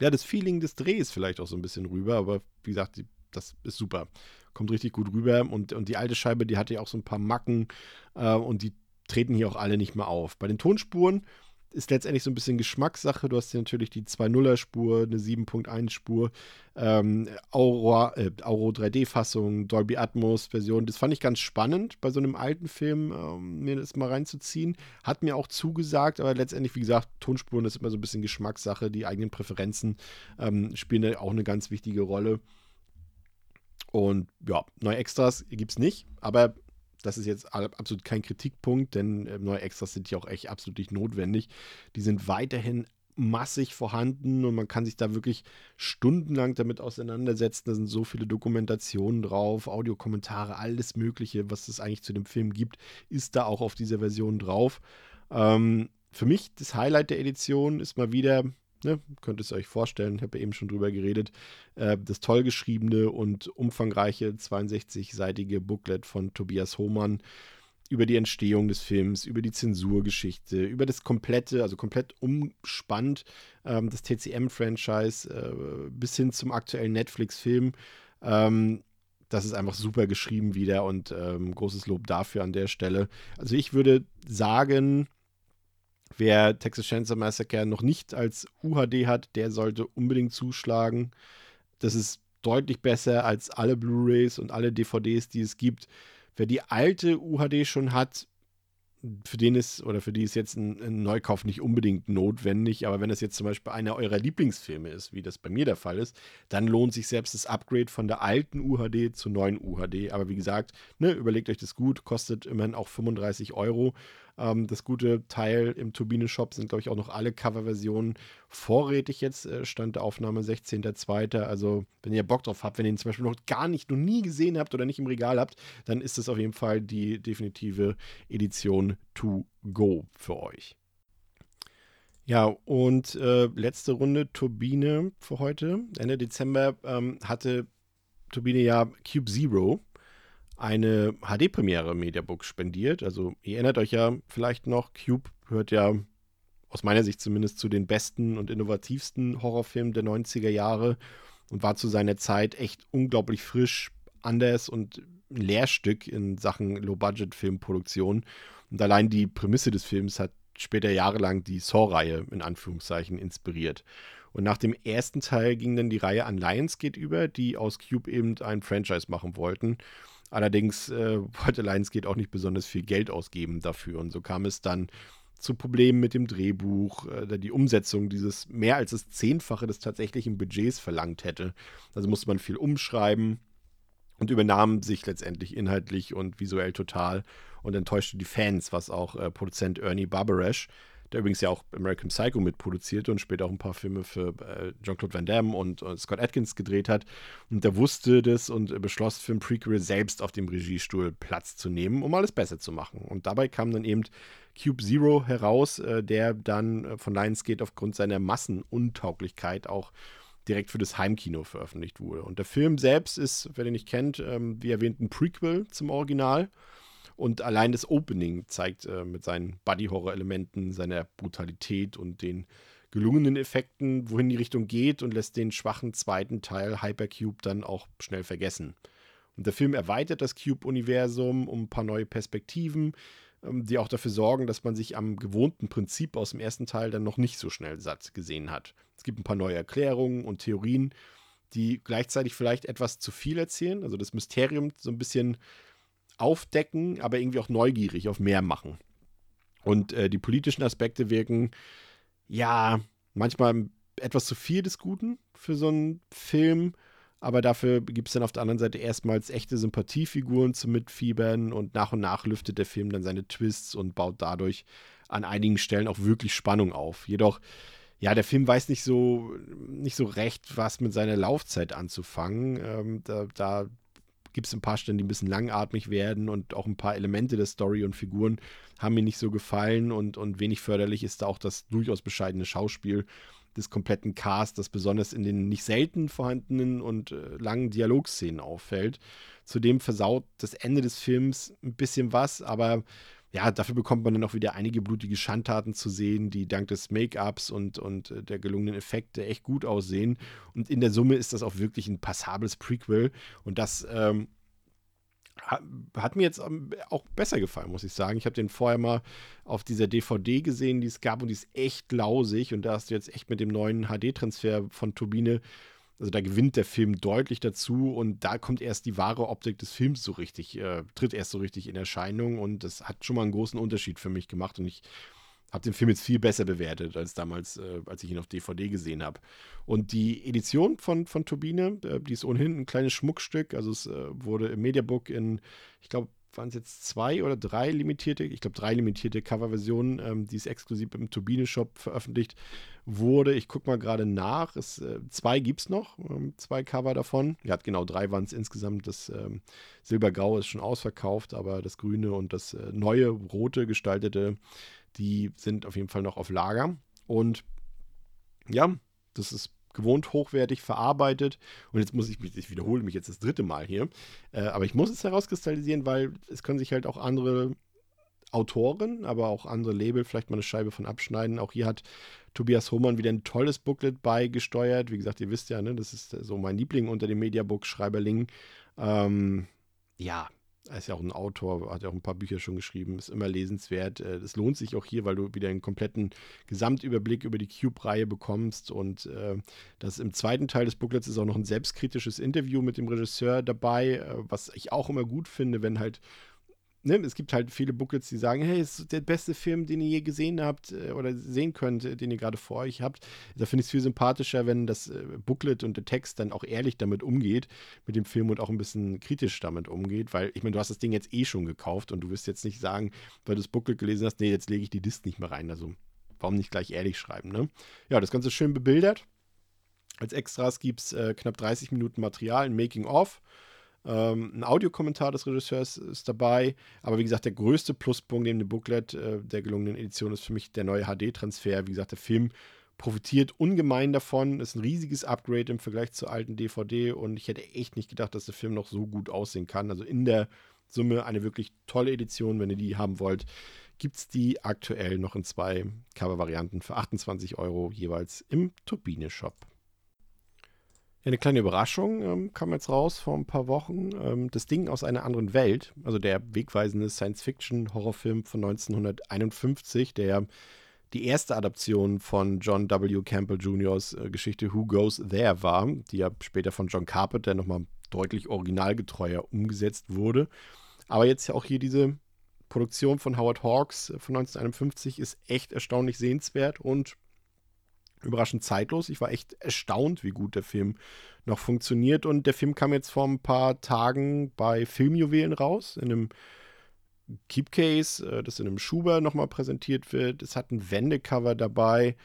ja, das Feeling des Drehs vielleicht auch so ein bisschen rüber. Aber wie gesagt, die, das ist super. Kommt richtig gut rüber. Und, und die alte Scheibe, die hatte ja auch so ein paar Macken äh, und die treten hier auch alle nicht mehr auf. Bei den Tonspuren ist letztendlich so ein bisschen Geschmackssache. Du hast hier natürlich die 2.0er-Spur, eine 7.1-Spur, ähm, Auro, äh, Auro 3D-Fassung, Dolby Atmos-Version. Das fand ich ganz spannend, bei so einem alten Film ähm, mir das mal reinzuziehen. Hat mir auch zugesagt, aber letztendlich, wie gesagt, Tonspuren ist immer so ein bisschen Geschmackssache. Die eigenen Präferenzen ähm, spielen da auch eine ganz wichtige Rolle. Und ja, neue Extras gibt es nicht, aber das ist jetzt absolut kein Kritikpunkt, denn äh, neue Extras sind ja auch echt absolut nicht notwendig. Die sind weiterhin massig vorhanden und man kann sich da wirklich stundenlang damit auseinandersetzen. Da sind so viele Dokumentationen drauf, Audiokommentare, alles Mögliche, was es eigentlich zu dem Film gibt, ist da auch auf dieser Version drauf. Ähm, für mich das Highlight der Edition ist mal wieder, ne, könnt es euch vorstellen, ich habe ja eben schon drüber geredet, äh, das toll geschriebene und umfangreiche 62-seitige Booklet von Tobias Hohmann über die Entstehung des Films, über die Zensurgeschichte, über das komplette, also komplett umspannt, ähm, das TCM-Franchise äh, bis hin zum aktuellen Netflix-Film. Ähm, das ist einfach super geschrieben wieder und ähm, großes Lob dafür an der Stelle. Also ich würde sagen, wer Texas Chainsaw Massacre noch nicht als UHD hat, der sollte unbedingt zuschlagen. Das ist deutlich besser als alle Blu-rays und alle DVDs, die es gibt. Wer die alte UHD schon hat, für den ist oder für die ist jetzt ein, ein, Neukauf nicht unbedingt notwendig, aber wenn es jetzt zum Beispiel einer eurer Lieblingsfilme ist, wie das bei mir der Fall ist, dann lohnt sich selbst das Upgrade von der alten UHD zur neuen UHD. Aber wie gesagt, ne, überlegt euch das gut, kostet immerhin auch 35 Euro ähm, das gute Teil im Turbine-Shop sind, glaube ich, auch noch alle Coverversionen vorrätig jetzt, äh, Stand der Aufnahme 16.02. Also, wenn ihr Bock drauf habt, wenn ihr ihn zum Beispiel noch gar nicht, noch nie gesehen habt oder nicht im Regal habt, dann ist das auf jeden Fall die definitive Edition to go für euch. Ja, und äh, letzte Runde Turbine für heute. Ende Dezember ähm, hatte Turbine ja Cube Zero eine HD-Premiere Mediabook spendiert. Also ihr erinnert euch ja vielleicht noch, Cube hört ja aus meiner Sicht zumindest zu den besten und innovativsten Horrorfilmen der 90er Jahre und war zu seiner Zeit echt unglaublich frisch, anders und ein Lehrstück in Sachen Low-Budget-Filmproduktion. Und allein die Prämisse des Films hat später jahrelang die Saw-Reihe in Anführungszeichen inspiriert. Und nach dem ersten Teil ging dann die Reihe an Lionsgate über, die aus Cube eben ein Franchise machen wollten. Allerdings äh, wollte Lionsgate auch nicht besonders viel Geld ausgeben dafür. Und so kam es dann zu Problemen mit dem Drehbuch, äh, die Umsetzung dieses mehr als das Zehnfache des tatsächlichen Budgets verlangt hätte. Also musste man viel umschreiben und übernahm sich letztendlich inhaltlich und visuell total und enttäuschte die Fans, was auch äh, Produzent Ernie Barbarash der übrigens ja auch American Psycho mitproduzierte und später auch ein paar Filme für äh, Jean-Claude Van Damme und, und, Scott Atkins gedreht hat. Und der wusste das und beschloss für ein Prequel selbst auf dem Regiestuhl Platz zu nehmen, um alles besser zu machen. Und dabei kam dann eben Cube Zero heraus, äh, der dann äh, von Lionsgate aufgrund seiner Massenuntauglichkeit auch direkt für das Heimkino veröffentlicht wurde. Und der Film selbst ist, wer den nicht kennt, ähm, wie erwähnt, ein Prequel zum Original. Und allein das Opening zeigt äh, mit seinen Buddy-Horror-Elementen, seiner Brutalität und den gelungenen Effekten, wohin die Richtung geht und lässt den schwachen zweiten Teil Hypercube dann auch schnell vergessen. Und der Film erweitert das Cube-Universum um ein paar neue Perspektiven, ähm, die auch dafür sorgen, dass man sich am gewohnten Prinzip aus dem ersten Teil dann noch nicht so schnell satt gesehen hat. Es gibt ein paar neue Erklärungen und Theorien, die gleichzeitig vielleicht etwas zu viel erzählen, also das Mysterium so ein bisschen aufdecken, aber irgendwie auch neugierig auf mehr machen. Und äh, die politischen Aspekte wirken, ja, manchmal etwas zu viel des Guten für so einen Film. Aber dafür gibt es dann auf der anderen Seite erstmals echte Sympathiefiguren zum Mitfiebern und nach und nach lüftet der Film dann seine Twists und baut dadurch an einigen Stellen auch wirklich Spannung auf. Jedoch, ja, der Film weiß nicht so, nicht so recht, was mit seiner Laufzeit anzufangen. Ähm, da, da gibt es ein paar Stellen, die ein bisschen langatmig werden und auch ein paar Elemente der Story und Figuren haben mir nicht so gefallen und, und wenig förderlich ist da auch das durchaus bescheidene Schauspiel des kompletten Casts, das besonders in den nicht selten vorhandenen und äh, langen Dialogszenen auffällt. Zudem versaut das Ende des Films ein bisschen was, aber ja, dafür bekommt man dann auch wieder einige blutige Schandtaten zu sehen, die dank des Make-ups und, und äh, der gelungenen Effekte echt gut aussehen. Und in der Summe ist das auch wirklich ein passables Prequel. Und das ähm, hat, mir jetzt ähm, auch besser gefallen, muss ich sagen. Ich habe den vorher mal auf dieser DVD gesehen, die es gab und die ist echt lausig. Und da hast du jetzt echt mit dem neuen HD-Transfer von Turbine also da gewinnt der Film deutlich dazu und da kommt erst die wahre Optik des Films so richtig, äh, tritt erst so richtig in Erscheinung und das hat schon mal einen großen Unterschied für mich gemacht und ich habe den Film jetzt viel besser bewertet als damals, äh, als ich ihn auf DVD gesehen habe. Und die Edition von, von Turbine, äh, die ist ohnehin ein kleines Schmuckstück, also es äh, wurde im Mediabook in, ich glaube, waren es jetzt zwei oder drei limitierte, ich glaube drei limitierte Coverversionen, ähm, die es exklusiv im Turbine-Shop veröffentlicht wurde. Ich gucke mal gerade nach. Es, äh, zwei gibt es noch, ähm, zwei Cover davon. Ja, genau, drei waren es insgesamt. Das ähm, Silbergrau ist schon ausverkauft, aber das Grüne und das äh, neue, rote gestaltete, die sind auf jeden Fall noch auf Lager. Und ja, das ist gewohnt hochwertig verarbeitet. Und jetzt muss ich mich, ich wiederhole mich jetzt das dritte Mal hier, äh, aber ich muss es herauskristallisieren, weil es können sich halt auch andere Autoren, aber auch andere Label vielleicht mal eine Scheibe von abschneiden. Auch hier hat Tobias Hohmann wieder ein tolles Booklet beigesteuert. Wie gesagt, ihr wisst ja, ne, das ist so mein Liebling unter dem Mediabook-Schreiberling. Ähm, ja, er ist ja auch ein Autor, hat ja auch ein paar Bücher schon geschrieben, ist immer lesenswert. Es äh, lohnt sich auch hier, weil du wieder einen kompletten Gesamtüberblick über die Cube-Reihe bekommst. Und äh, das im zweiten Teil des Booklets ist auch noch ein selbstkritisches Interview mit dem Regisseur dabei, äh, was ich auch immer gut finde, wenn halt ne, es gibt halt viele Booklets, die sagen, hey, es ist der beste Film, den ihr je gesehen habt äh, oder sehen könnt, äh, den ihr gerade vor euch habt. Da finde ich es viel sympathischer, wenn das äh, Booklet und der Text dann auch ehrlich damit umgeht, mit dem Film und auch ein bisschen kritisch damit umgeht, weil ich meine, du hast das Ding jetzt eh schon gekauft und du wirst jetzt nicht sagen, weil du das Booklet gelesen hast, nee, jetzt lege ich die Disc nicht mehr rein. Also warum nicht gleich ehrlich schreiben, ne? Ja, das Ganze ist schön bebildert. Als Extras gibt es äh, knapp 30 Minuten Material, ein Making-of. Ähm, ein Audiokommentar des Regisseurs ist dabei. Aber wie gesagt, der größte Pluspunkt neben dem Booklet äh, der gelungenen Edition ist für mich der neue HD-Transfer. Wie gesagt, der Film profitiert ungemein davon. Ist ein riesiges Upgrade im Vergleich zur alten DVD. Und ich hätte echt nicht gedacht, dass der Film noch so gut aussehen kann. Also in der Summe eine wirklich tolle Edition. Wenn ihr die haben wollt, gibt es die aktuell noch in zwei Cover-Varianten für 28 Euro jeweils im Turbine-Shop. Eine kleine Überraschung ähm, kam jetzt raus vor ein paar Wochen. Ähm, das Ding aus einer anderen Welt, also der wegweisende Science-Fiction-Horrorfilm von 1951, der die erste Adaption von John W. Campbell Jr.'s äh, Geschichte Who Goes There war, die ja später von John Carpenter nochmal deutlich originalgetreuer umgesetzt wurde. Aber jetzt ja auch hier diese Produktion von Howard Hawks äh, von 1951 ist echt erstaunlich sehenswert und überraschend zeitlos. Ich war echt erstaunt, wie gut der Film noch funktioniert. Und der Film kam jetzt vor ein paar Tagen bei Filmjuwelen raus, in einem Keepcase, äh, das in einem Schuber nochmal präsentiert wird. Es hat ein Wendecover dabei.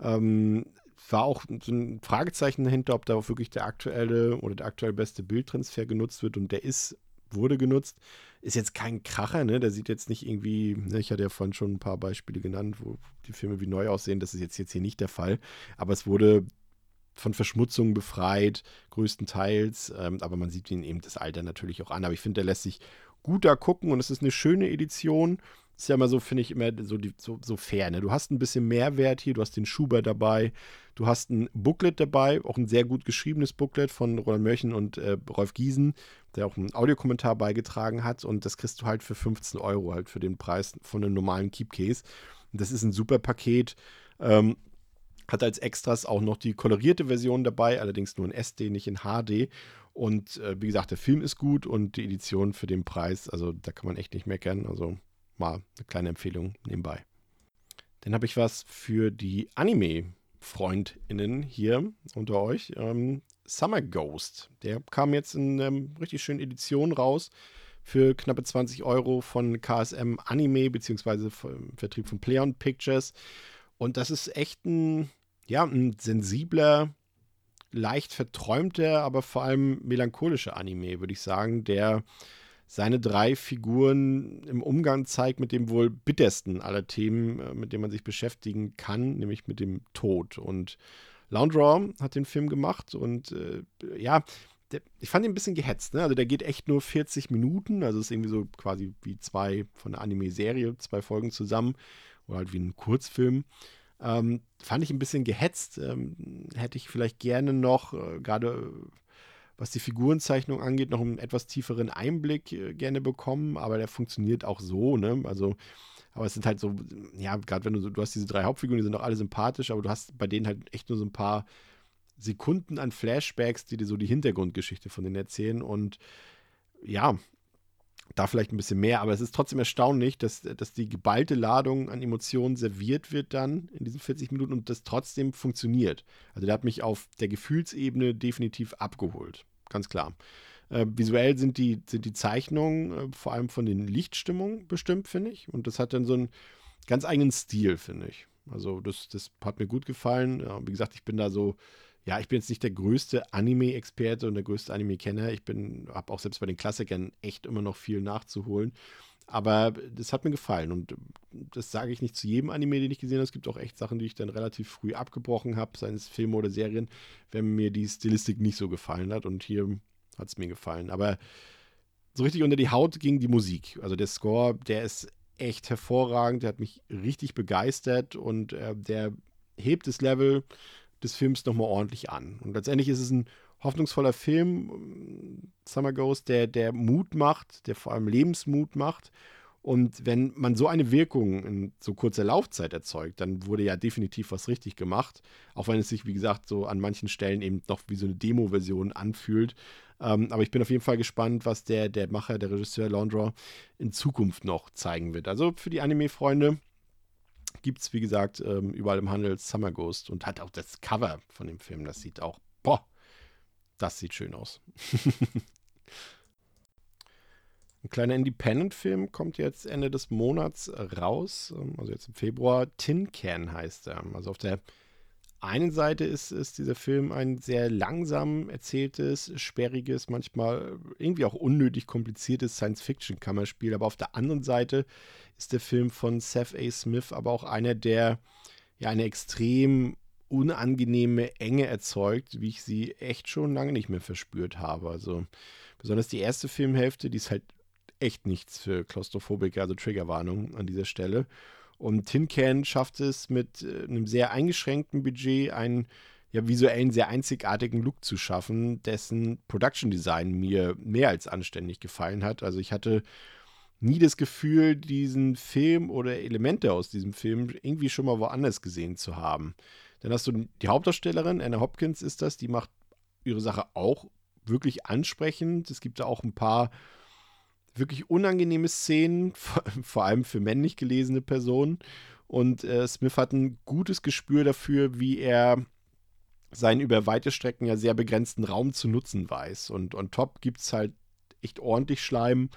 Ähm, war auch so ein Fragezeichen dahinter, ob da auch wirklich der aktuelle oder der aktuell beste Bildtransfer genutzt wird. Und der ist wurde genutzt. Ist jetzt kein Kracher, ne? Der sieht jetzt nicht irgendwie, ne? ich hatte ja vorhin schon ein paar Beispiele genannt, wo die Filme wie neu aussehen. Das ist jetzt, jetzt hier nicht der Fall. Aber es wurde von Verschmutzung befreit, größtenteils. Ähm, aber man sieht ihn eben das Alter natürlich auch an. Aber ich finde, der lässt sich gut da gucken und es ist eine schöne Edition ist ja immer so, finde ich, immer so, die, so, so fair. Ne? Du hast ein bisschen Mehrwert hier, du hast den Schuber dabei, du hast ein Booklet dabei, auch ein sehr gut geschriebenes Booklet von Roland Mörchen und äh, Rolf Giesen, der auch einen Audiokommentar beigetragen hat. Und das kriegst du halt für 15 Euro, halt für den Preis von einem normalen Keepcase. Und das ist ein super Paket. Ähm, hat als Extras auch noch die kolorierte Version dabei, allerdings nur in SD, nicht in HD. Und äh, wie gesagt, der Film ist gut und die Edition für den Preis, also da kann man echt nicht meckern. Also mal eine kleine Empfehlung nebenbei. Dann habe ich was für die Anime-FreundInnen hier unter euch. Ähm, Summer Ghost. Der kam jetzt in einer richtig schönen Edition raus für knappe 20 Euro von KSM Anime, beziehungsweise im Vertrieb von Pleon Pictures. Und das ist echt ein, ja, ein sensibler, leicht verträumter, aber vor allem melancholischer Anime, würde ich sagen, der seine drei Figuren im Umgang zeigt mit dem wohl bittersten aller Themen, äh, mit denen man sich beschäftigen kann, nämlich mit dem Tod. Und Laundraw hat den Film gemacht und äh, ja, der, ich fand ihn ein bisschen gehetzt. Ne? Also der geht echt nur 40 Minuten, also ist irgendwie so quasi wie zwei von der Anime-Serie, zwei Folgen zusammen oder halt wie ein Kurzfilm. Ähm, fand ich ein bisschen gehetzt. Ähm, hätte ich vielleicht gerne noch, äh, gerade was die Figurenzeichnung angeht, noch einen etwas tieferen Einblick äh, gerne bekommen, aber der funktioniert auch so, ne? Also, aber es sind halt so, ja, gerade wenn du so, du hast diese drei Hauptfiguren, die sind auch alle sympathisch, aber du hast bei denen halt echt nur so ein paar Sekunden an Flashbacks, die dir so die Hintergrundgeschichte von denen erzählen und ja, da vielleicht ein bisschen mehr, aber es ist trotzdem erstaunlich, dass, dass die geballte Ladung an Emotionen serviert wird dann in diesen 40 Minuten und das trotzdem funktioniert. Also der hat mich auf der Gefühlsebene definitiv abgeholt, ganz klar. Äh, visuell sind die, sind die Zeichnungen äh, vor allem von den Lichtstimmungen bestimmt, finde ich. Und das hat dann so einen ganz eigenen Stil, finde ich. Also das, das hat mir gut gefallen. Ja, wie gesagt, ich bin da so, ja, ich bin jetzt nicht der größte Anime-Experte und der größte Anime-Kenner. Ich habe auch selbst bei den Klassikern echt immer noch viel nachzuholen. Aber das hat mir gefallen und das sage ich nicht zu jedem Anime, den ich gesehen habe. Es gibt auch echt Sachen, die ich dann relativ früh abgebrochen habe, seien es Filme oder Serien, wenn mir die Stilistik nicht so gefallen hat. Und hier hat es mir gefallen. Aber so richtig unter die Haut ging die Musik. Also der Score, der ist echt hervorragend, der hat mich richtig begeistert und äh, der hebt das Level des Films nochmal ordentlich an. Und letztendlich ist es ein hoffnungsvoller Film, Summer Ghost, der, der Mut macht, der vor allem Lebensmut macht. Und wenn man so eine Wirkung in so kurzer Laufzeit erzeugt, dann wurde ja definitiv was richtig gemacht. Auch wenn es sich, wie gesagt, so an manchen Stellen eben noch wie so eine Demo-Version anfühlt. Ähm, aber ich bin auf jeden Fall gespannt, was der, der Macher, der Regisseur Laundra in Zukunft noch zeigen wird. Also für die Anime-Freunde gibt es, wie gesagt, ähm, überall im Handel Summer Ghost und hat auch das Cover von dem Film. Das sieht auch, boah, das sieht schön aus. Ein kleiner Independent-Film kommt jetzt Ende des Monats raus, ähm, also jetzt im Februar. Tin Can heißt er. Also auf der einen Seite ist, ist dieser Film ein sehr langsam erzähltes, sperriges, manchmal irgendwie auch unnötig kompliziertes Science-Fiction-Kammerspiel. Aber auf der anderen Seite ist der Film von Seth A. Smith aber auch einer, der ja eine extrem unangenehme Enge erzeugt, wie ich sie echt schon lange nicht mehr verspürt habe. Also besonders die erste Filmhälfte, die ist halt echt nichts für Klaustrophobiker, also Triggerwarnung an dieser Stelle. Und Tin Can schafft es mit äh, einem sehr eingeschränkten Budget einen ja, visuellen sehr einzigartigen Look zu schaffen, dessen Production Design mir mehr als anständig gefallen hat. Also ich hatte nie das Gefühl, diesen Film oder Elemente aus diesem Film irgendwie schon mal woanders gesehen zu haben. Dann hast du die Hauptdarstellerin, Anna Hopkins ist das, die macht ihre Sache auch wirklich ansprechend. Es gibt da auch ein paar wirklich unangenehme Szenen, vor allem für männlich gelesene Personen. Und äh, Smith hat ein gutes Gespür dafür, wie er seinen über weite Strecken ja sehr begrenzten Raum zu nutzen weiß. Und on top gibt es halt echt ordentlich Schleim,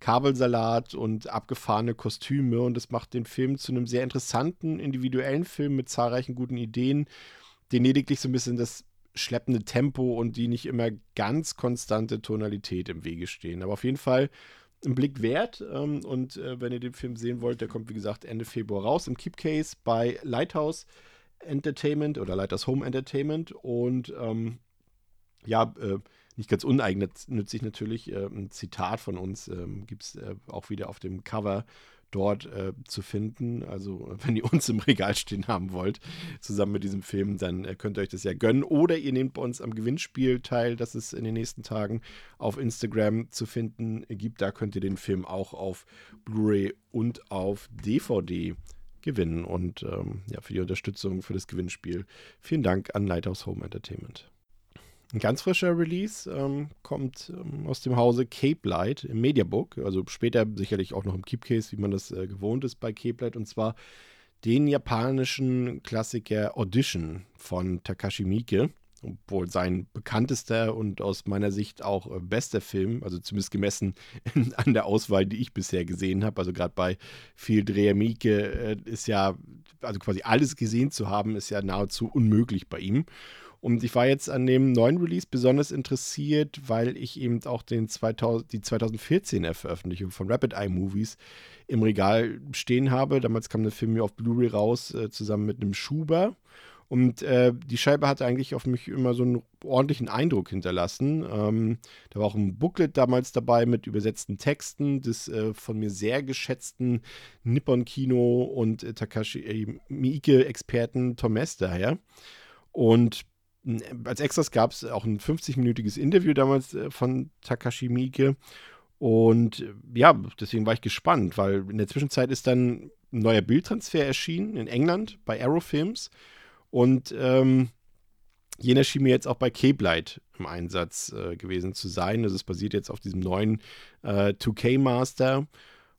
Kabelsalat und abgefahrene Kostüme. Und das macht den Film zu einem sehr interessanten, individuellen Film mit zahlreichen guten Ideen, den lediglich so ein bisschen das schleppende Tempo und die nicht immer ganz konstante Tonalität im Wege stehen. Aber auf jeden Fall ein Blick wert. Ähm, und äh, wenn ihr den Film sehen wollt, der kommt, wie gesagt, Ende Februar raus im Keepcase bei Lighthouse Entertainment oder Lighthouse Home Entertainment. Und ähm, ja, äh, nicht ganz uneigennützig natürlich, äh, ein Zitat von uns ähm, gibt es äh, auch wieder auf dem Cover dort äh, zu finden. Also wenn ihr uns im Regal stehen haben wollt, zusammen mit diesem Film, dann äh, könnt ihr euch das ja gönnen. Oder ihr nehmt bei uns am Gewinnspiel teil, das es in den nächsten Tagen auf Instagram zu finden gibt. Da könnt ihr den Film auch auf Blu-ray und auf DVD gewinnen. Und ähm, ja, für die Unterstützung für das Gewinnspiel vielen Dank an Lighthouse Home Entertainment. Ein ganz frischer Release ähm, kommt ähm, aus dem Hause Cape Light im Mediabook, also später sicherlich auch noch im Keepcase, wie man das äh, gewohnt ist bei Cape Light, und zwar den japanischen Klassiker Audition von Takashi Miike, obwohl sein bekanntester und aus meiner Sicht auch äh, bester Film, also zumindest gemessen an der Auswahl, die ich bisher gesehen habe, also gerade bei viel Dreher Miike äh, ist ja, also quasi alles gesehen zu haben, ist ja nahezu unmöglich bei ihm. Und ich war jetzt an dem neuen Release besonders interessiert, weil ich eben auch den 2000, die 2014er Veröffentlichung von Rapid Eye Movies im Regal stehen habe. Damals kam der Film mir auf Blu-ray raus, äh, zusammen mit einem Schuber. Und äh, die Scheibe hat eigentlich auf mich immer so einen ordentlichen Eindruck hinterlassen. Ähm, da war auch ein Booklet damals dabei mit übersetzten Texten des äh, von mir sehr geschätzten Nippon-Kino und äh, Takashi äh, Miike-Experten Tom Mester Und als Extras gab es auch ein 50-minütiges Interview damals äh, von Takashi Miike. Und äh, ja, deswegen war ich gespannt, weil in der Zwischenzeit ist dann ein neuer Bildtransfer erschienen in England bei Arrow Films. Und ähm, jener schien mir jetzt auch bei Cape Light im Einsatz äh, gewesen zu sein. Also es basiert jetzt auf diesem neuen äh, 2K Master.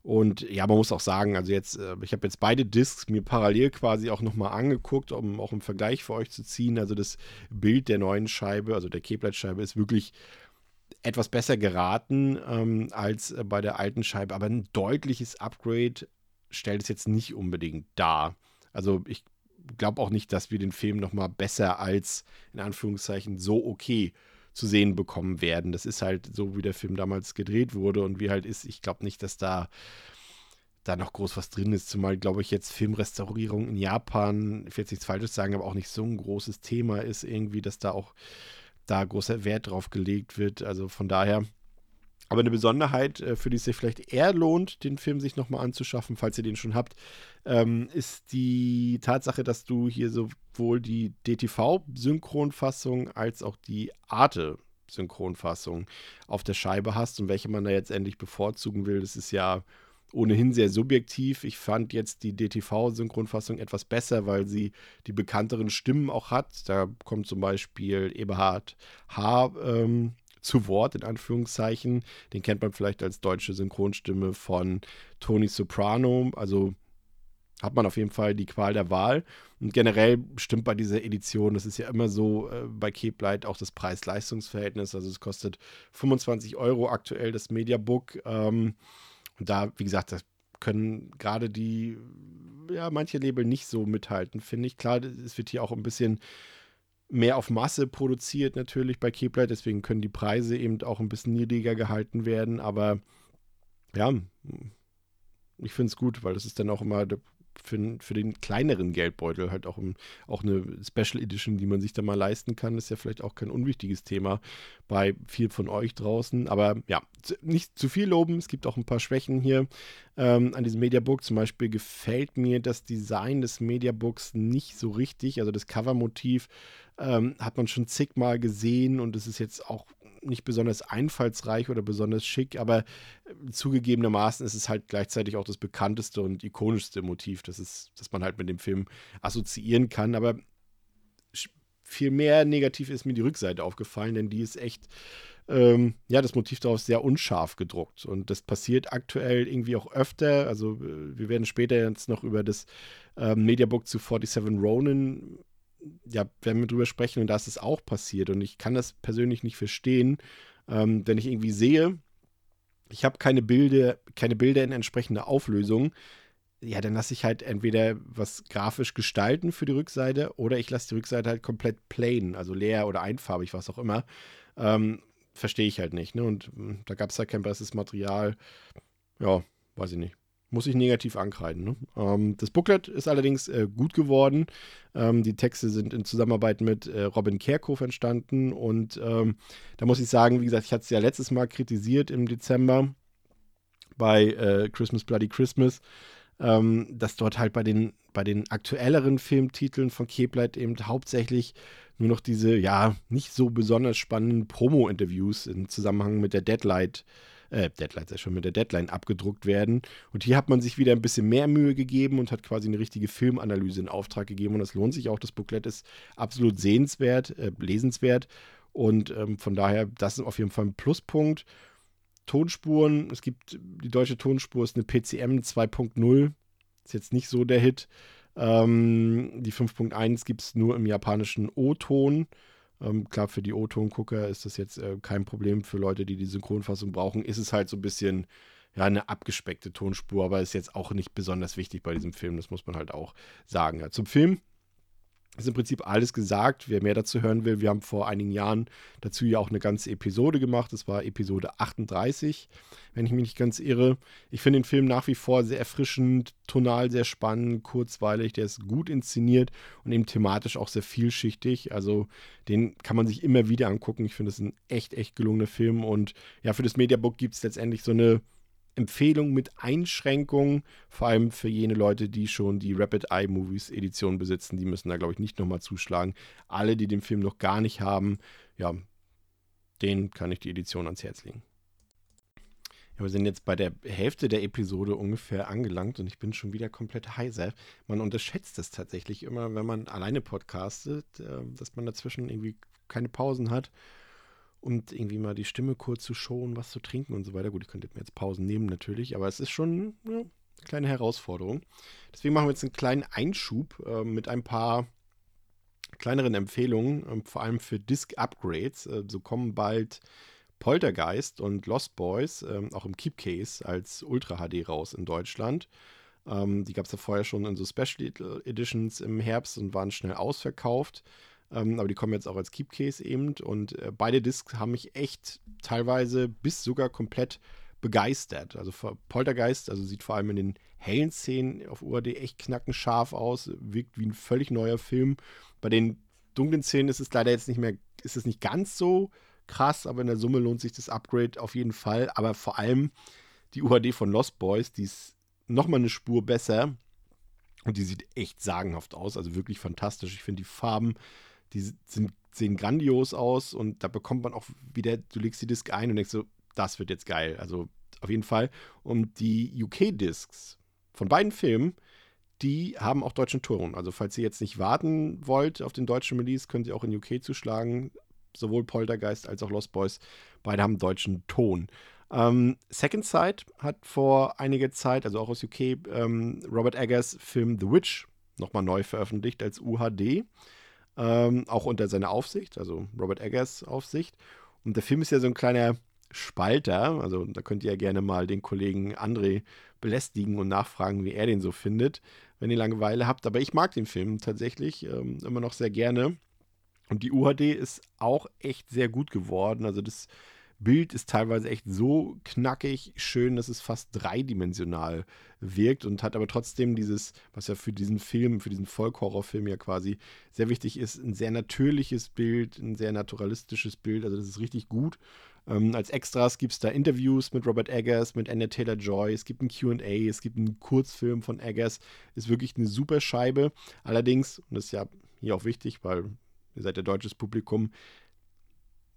Und ja, man muss auch sagen, also jetzt, äh, ich habe jetzt beide Discs mir parallel quasi auch nochmal angeguckt, um auch im Vergleich für euch zu ziehen. Also das Bild der neuen Scheibe, also der Keyblade-Scheibe, ist wirklich etwas besser geraten ähm, als äh, bei der alten Scheibe, aber ein deutliches Upgrade stellt es jetzt nicht unbedingt dar. Also ich glaube auch nicht, dass wir den Film nochmal besser als in Anführungszeichen so okay zu sehen bekommen werden. Das ist halt so, wie der Film damals gedreht wurde und wie halt ist. Ich glaube nicht, dass da da noch groß was drin ist, zumal, glaube ich, jetzt Filmrestaurierung in Japan, ich will jetzt nichts Falsches sagen, aber auch nicht so ein großes Thema ist irgendwie, dass da auch da großer Wert drauf gelegt wird. Also von daher, aber eine Besonderheit, äh, für die es sich vielleicht eher lohnt, den Film sich nochmal anzuschaffen, falls ihr den schon habt, ähm, ist die Tatsache, dass du hier sowohl die DTV-Synchronfassung als auch die Arte-Synchronfassung auf der Scheibe hast und welche man da jetzt endlich bevorzugen will. Das ist ja ohnehin sehr subjektiv. Ich fand jetzt die DTV-Synchronfassung etwas besser, weil sie die bekannteren Stimmen auch hat. Da kommt zum Beispiel Eberhard H. Ähm, zu Wort, in Anführungszeichen. Den kennt man vielleicht als deutsche Synchronstimme von Tony Soprano. Also hat man auf jeden Fall die Qual der Wahl. Und generell stimmt bei dieser Edition, das ist ja immer so äh, bei Cape Light auch das Preis-Leistungs-Verhältnis. Also es kostet 25 Euro aktuell das Mediabook. Ähm, und da, wie gesagt, das können gerade die, ja, manche Label nicht so mithalten, finde ich. Klar, es wird hier auch ein bisschen mehr auf Masse produziert natürlich bei Kepler, deswegen können die Preise eben auch ein bisschen niedriger gehalten werden, aber ja, ich finde es gut, weil das ist dann auch immer für, für den kleineren Geldbeutel halt auch, auch eine Special Edition, die man sich da mal leisten kann, ist ja vielleicht auch kein unwichtiges Thema bei viel von euch draußen. Aber ja, nicht zu viel loben. Es gibt auch ein paar Schwächen hier ähm, an diesem Mediabook. Zum Beispiel gefällt mir das Design des Mediabooks nicht so richtig. Also das Covermotiv ähm, hat man schon zigmal gesehen und es ist jetzt auch nicht besonders einfallsreich oder besonders schick, aber äh, zugegebenermaßen ist es halt gleichzeitig auch das bekannteste und ikonischste Motiv, das, ist, das man halt mit dem Film assoziieren kann. Aber viel mehr negativ ist mir die Rückseite aufgefallen, denn die ist echt, ähm, ja, das Motiv daraus sehr unscharf gedruckt. Und das passiert aktuell irgendwie auch öfter. Also, äh, wir werden später jetzt noch über das ähm, Mediabook zu 47 Ronin ja, werden wir drüber sprechen und da ist es auch passiert und ich kann das persönlich nicht verstehen, ähm, wenn ich irgendwie sehe, ich habe keine Bilder, keine Bilder in entsprechender Auflösung, ja, dann lasse ich halt entweder was grafisch gestalten für die Rückseite oder ich lasse die Rückseite halt komplett plain, also leer oder einfarbig, was auch immer. Ähm, Verstehe ich halt nicht. Ne? Und hm, da gab es halt kein besseres Material. Ja, weiß ich nicht muss ich negativ ankreiden. Ne? Ähm, das Booklet ist allerdings äh, gut geworden. Ähm, die Texte sind in Zusammenarbeit mit äh, Robin Kerkhoff entstanden und ähm, da muss ich sagen, wie gesagt, ich hatte es ja letztes Mal kritisiert im Dezember bei äh, Christmas Bloody Christmas, ähm, dass dort halt bei den, bei den aktuelleren Filmtiteln von Keblight eben hauptsächlich nur noch diese, ja, nicht so besonders spannenden Promo-Interviews im Zusammenhang mit der Deadlight äh, äh, Deadline ist schon mit der Deadline abgedruckt werden. Und hier hat man sich wieder ein bisschen mehr Mühe gegeben und hat quasi eine richtige Filmanalyse in Auftrag gegeben. Und das lohnt sich auch. Das Booklet ist absolut sehenswert, äh, lesenswert. Und ähm, von daher, das ist auf jeden Fall ein Pluspunkt. Tonspuren, es gibt, die deutsche Tonspur ist eine PCM 2.0. Ist jetzt nicht so der Hit. Ähm, die 5.1 gibt es nur im japanischen O-Ton. Ähm, klar, für die O-Ton-Gucker ist das jetzt äh, kein Problem. Für Leute, die die Synchronfassung brauchen, ist es halt so ein bisschen ja, eine abgespeckte Tonspur, aber ist jetzt auch nicht besonders wichtig bei diesem Film. Das muss man halt auch sagen. Ja, zum Film ist im Prinzip alles gesagt. Wer mehr dazu hören will, wir haben vor einigen Jahren dazu ja auch eine ganze Episode gemacht. Das war Episode 38, wenn ich mich nicht ganz irre. Ich finde den Film nach wie vor sehr erfrischend, tonal sehr spannend, kurzweilig. Der ist gut inszeniert und eben thematisch auch sehr vielschichtig. Also den kann man sich immer wieder angucken. Ich finde es ein echt, echt gelungener Film. Und ja, für das Mediabook gibt es letztendlich so eine Empfehlung mit Einschränkungen, vor allem für jene Leute, die schon die Rapid Eye Movies Edition besitzen. Die müssen da, glaube ich, nicht nochmal zuschlagen. Alle, die den Film noch gar nicht haben, ja, denen kann ich die Edition ans Herz legen. Ja, wir sind jetzt bei der Hälfte der Episode ungefähr angelangt und ich bin schon wieder komplett heiser. Man unterschätzt es tatsächlich immer, wenn man alleine podcastet, äh, dass man dazwischen irgendwie keine Pausen hat und irgendwie mal die Stimme kurz zu schonen, was zu trinken und so weiter. Gut, ich könnte mir jetzt Pausen nehmen natürlich, aber es ist schon ja, eine kleine Herausforderung. Deswegen machen wir jetzt einen kleinen Einschub äh, mit ein paar kleineren Empfehlungen, äh, vor allem für Disk-Upgrades. Äh, so kommen bald Poltergeist und Lost Boys ähm, auch im Keep Case als Ultra HD raus in Deutschland. Ähm, die gab es ja vorher schon in so Special Editions im Herbst und waren schnell ausverkauft. Ähm, aber die kommen jetzt auch als Keep Case eben. Und äh, beide Discs haben mich echt teilweise bis sogar komplett begeistert. Also Poltergeist, also sieht vor allem in den hellen Szenen auf UAD echt knackenscharf aus, wirkt wie ein völlig neuer Film. Bei den dunklen Szenen ist es leider jetzt nicht mehr, ist es nicht ganz so krass, aber in der Summe lohnt sich das Upgrade auf jeden Fall. Aber vor allem die UHD von Lost Boys, die ist nochmal eine Spur besser und die sieht echt sagenhaft aus, also wirklich fantastisch. Ich finde die Farben, die sind, sehen grandios aus und da bekommt man auch wieder, du legst die Disc ein und denkst so, das wird jetzt geil. Also auf jeden Fall. Und die UK-Discs von beiden Filmen, die haben auch deutschen Ton. Also falls ihr jetzt nicht warten wollt auf den deutschen Release, könnt ihr auch in UK zuschlagen. Sowohl Poltergeist als auch Lost Boys. Beide haben deutschen Ton. Ähm, Second Sight hat vor einiger Zeit, also auch aus UK, ähm, Robert Eggers Film The Witch nochmal neu veröffentlicht als UHD. Ähm, auch unter seiner Aufsicht, also Robert Eggers Aufsicht. Und der Film ist ja so ein kleiner Spalter. Also da könnt ihr ja gerne mal den Kollegen André belästigen und nachfragen, wie er den so findet, wenn ihr Langeweile habt. Aber ich mag den Film tatsächlich ähm, immer noch sehr gerne. Und die UHD ist auch echt sehr gut geworden. Also das Bild ist teilweise echt so knackig schön, dass es fast dreidimensional wirkt und hat aber trotzdem dieses, was ja für diesen Film, für diesen Volkhorrorfilm ja quasi sehr wichtig ist, ein sehr natürliches Bild, ein sehr naturalistisches Bild. Also das ist richtig gut. Ähm, als Extras gibt es da Interviews mit Robert Eggers, mit Anna Taylor-Joy, es gibt ein QA, es gibt einen Kurzfilm von Eggers. Ist wirklich eine super Scheibe. Allerdings, und das ist ja hier auch wichtig, weil ihr seid ja deutsches Publikum,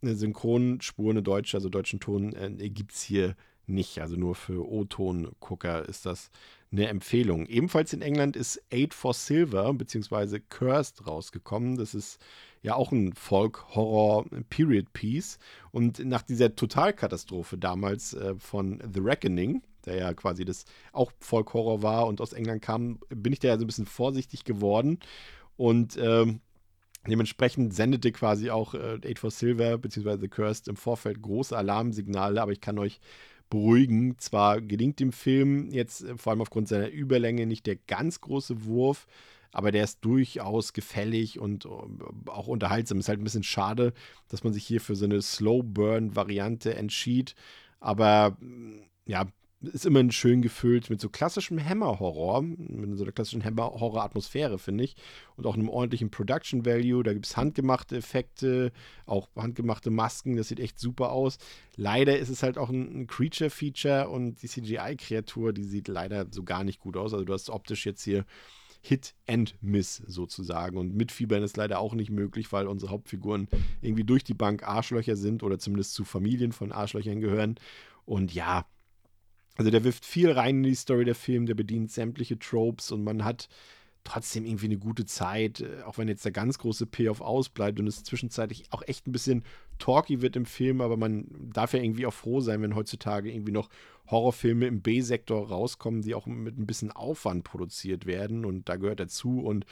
eine Synchronspur, eine deutsche, also deutschen Ton, äh, gibt es hier nicht. Also nur für O-Ton-Gucker ist das eine Empfehlung. Ebenfalls in England ist Aid for Silver bzw. Cursed rausgekommen. Das ist ja auch ein Folk-Horror-Period-Piece. Und nach dieser Totalkatastrophe damals äh, von The Reckoning, der ja quasi das auch Folk-Horror war und aus England kam, bin ich da ja so ein bisschen vorsichtig geworden. Und ähm, Dementsprechend sendete quasi auch äh, Aid for Silver bzw. The Cursed im Vorfeld große Alarmsignale, aber ich kann euch beruhigen. Zwar gelingt dem Film jetzt äh, vor allem aufgrund seiner Überlänge nicht der ganz große Wurf, aber der ist durchaus gefällig und äh, auch unterhaltsam. Ist halt ein bisschen schade, dass man sich hier für so eine Slow-Burn-Variante entschied. Aber ja, ist immerhin schön gefüllt mit so klassischem Hammer-Horror, mit so einer klassischen Hammer-Horror-Atmosphäre, finde ich. Und auch einem ordentlichen Production-Value. Da gibt es handgemachte Effekte, auch handgemachte Masken, das sieht echt super aus. Leider ist es halt auch ein, Creature-Feature und die CGI-Kreatur, die sieht leider so gar nicht gut aus. Also du hast optisch jetzt hier Hit and Miss sozusagen. Und mitfiebern ist leider auch nicht möglich, weil unsere Hauptfiguren irgendwie durch die Bank Arschlöcher sind oder zumindest zu Familien von Arschlöchern gehören. Und ja, also der wirft viel rein in die Story der Film, der bedient sämtliche Tropes und man hat trotzdem irgendwie eine gute Zeit, äh, auch wenn jetzt der ganz große Payoff ausbleibt und es zwischenzeitlich auch echt ein bisschen talky wird im Film, aber man darf ja irgendwie auch froh sein, wenn heutzutage irgendwie noch Horrorfilme im B-Sektor rauskommen, die auch mit ein bisschen Aufwand produziert werden und da gehört dazu und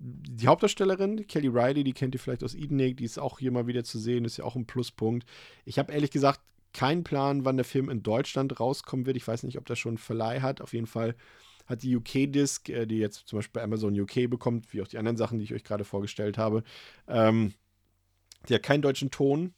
die Hauptdarstellerin, Kelly Riley, die kennt ihr vielleicht aus Edenig, die ist auch hier mal wieder zu sehen, ist ja auch ein Pluspunkt. Ich habe ehrlich gesagt keinen Plan, wann der Film in Deutschland rauskommen wird. Ich weiß nicht, ob der schon Verleih hat. Auf jeden Fall hat die UK-Disc, äh, die jetzt zum Beispiel bei Amazon UK bekommt, wie auch die anderen Sachen, die ich euch gerade vorgestellt habe, ähm, die hat keinen deutschen Ton.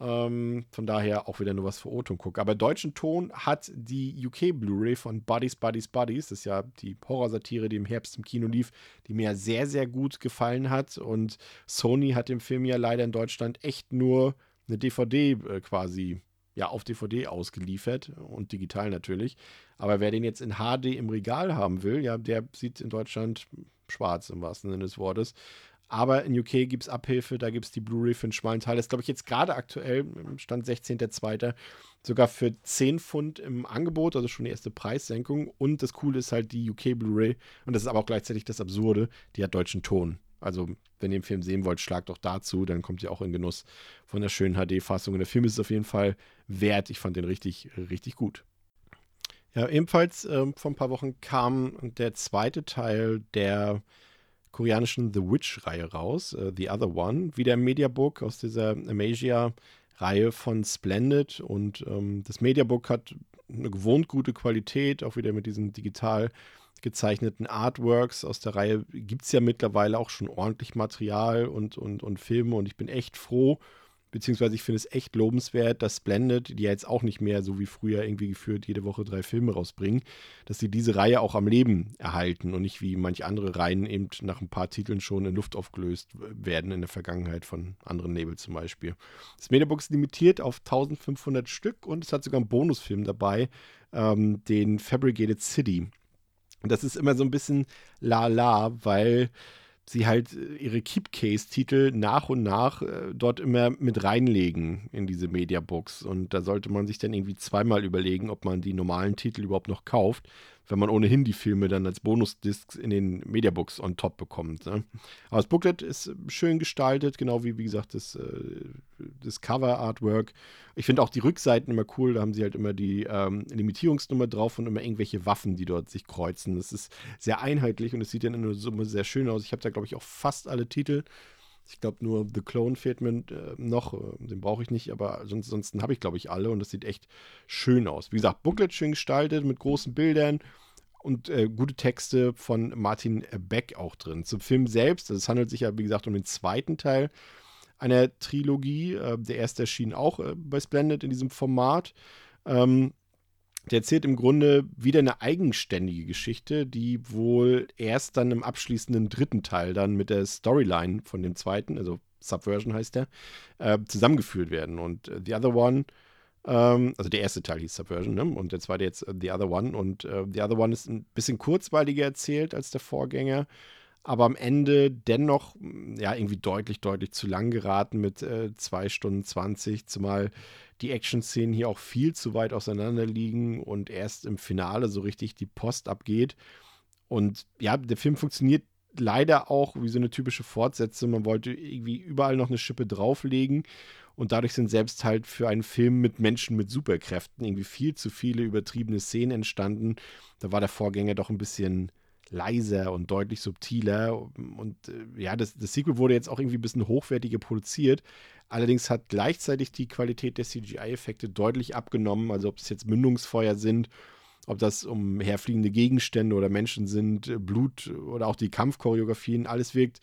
Ähm, von daher auch wieder nur was für O-Ton gucken. Aber deutschen Ton hat die UK Blu-ray von Buddies, Buddies, Buddies. Das ist ja die Horrorsatire, die im Herbst im Kino lief, die mir sehr, sehr gut gefallen hat. Und Sony hat dem Film ja leider in Deutschland echt nur eine DVD äh, quasi ja auf DVD ausgeliefert und digital natürlich. Aber wer den jetzt in HD im Regal haben will, ja, der sieht in Deutschland schwarz im wahrsten Sinne des Wortes. Aber in UK gibt es Abhilfe, da gibt es die Blu-ray für einen schmalen Teil. Das glaube ich, jetzt gerade aktuell, Stand 16.02., sogar für 10 Pfund im Angebot, also schon die erste Preissenkung. Und das Coole ist halt die UK Blu-ray, und das ist aber auch gleichzeitig das Absurde, die hat deutschen Ton. Also, wenn ihr den Film sehen wollt, schlagt doch dazu, dann kommt ihr auch in Genuss von der schönen HD-Fassung. Und der Film ist auf jeden Fall wert. Ich fand den richtig, richtig gut. Ja, ebenfalls äh, vor ein paar Wochen kam der zweite Teil der koreanischen The Witch-Reihe raus, uh, The Other One, wieder im Mediabook aus dieser Amasia Reihe von Splendid und ähm, das Mediabook hat eine gewohnt gute Qualität, auch wieder mit diesen digital gezeichneten Artworks aus der Reihe gibt es ja mittlerweile auch schon ordentlich Material und, und, und Filme und ich bin echt froh, beziehungsweise ich finde es echt lobenswert, dass Splendid, die ja jetzt auch nicht mehr so wie früher irgendwie geführt jede Woche drei Filme rausbringen, dass sie diese Reihe auch am Leben erhalten und nicht wie manche andere Reihen eben nach ein paar Titeln schon in Luft aufgelöst werden in der Vergangenheit von anderen Nebel zum Beispiel. Das Mediabook ist limitiert auf 1500 Stück und es hat sogar einen Bonusfilm dabei, ähm, den Fabricated City. Das ist immer so ein bisschen la la, weil sie halt äh, ihre Keepcase-Titel nach und nach äh, dort immer mit reinlegen in diese Mediabooks. Und da sollte man sich dann irgendwie zweimal überlegen, ob man die normalen Titel überhaupt noch kauft wenn man ohnehin die Filme dann als Bonusdiscs in den Mediabooks on top bekommt. Ne? Aber das Booklet ist schön gestaltet, genau wie, wie gesagt, das, äh, das Cover-Artwork. Ich finde auch die Rückseiten immer cool, da haben sie halt immer die ähm, Limitierungsnummer drauf und immer irgendwelche Waffen, die dort sich kreuzen. Das ist sehr einheitlich und es sieht dann in der Summe sehr schön aus. Ich habe da, glaube ich, auch fast alle Titel. Ich glaube, nur The Clone fehlt mir äh, noch. Äh, den brauche ich nicht, aber sonst, ansonsten habe ich, glaube ich, alle und das sieht echt schön aus. Wie gesagt, Booklet schön gestaltet mit großen Bildern und äh, gute Texte von Martin Beck auch drin. Zum Film selbst, es handelt sich ja, wie gesagt, um den zweiten Teil einer Trilogie. Äh, der erste erschien auch äh, bei Splendid in diesem Format. Ähm, der erzählt im Grunde wieder eine eigenständige Geschichte, die wohl erst dann im abschließenden dritten Teil dann mit der Storyline von dem zweiten, also Subversion heißt der, äh, zusammengeführt werden. Und äh, The Other One, ähm, also der erste Teil hieß Subversion, ne? und der zweite jetzt äh, The Other One. Und äh, The Other One ist ein bisschen kurzweiliger erzählt als der Vorgänger aber am Ende dennoch ja irgendwie deutlich, deutlich zu lang geraten mit äh, 2 Stunden 20, zumal die Action-Szenen hier auch viel zu weit auseinander liegen und erst im Finale so richtig die Post abgeht. Und ja, der Film funktioniert leider auch wie so eine typische Fortsetzung. Man wollte irgendwie überall noch eine Schippe drauflegen. Und dadurch sind selbst halt für einen Film mit Menschen mit Superkräften irgendwie viel zu viele übertriebene Szenen entstanden. Da war der Vorgänger doch ein bisschen leiser und deutlich subtiler. Und äh, ja, das, das Sequel wurde jetzt auch irgendwie ein bisschen hochwertiger produziert. Allerdings hat gleichzeitig die Qualität der CGI-Effekte deutlich abgenommen. Also ob es jetzt Mündungsfeuer sind, ob das um herfliegende Gegenstände oder Menschen sind, äh, Blut oder auch die Kampfchoreografien, alles wirkt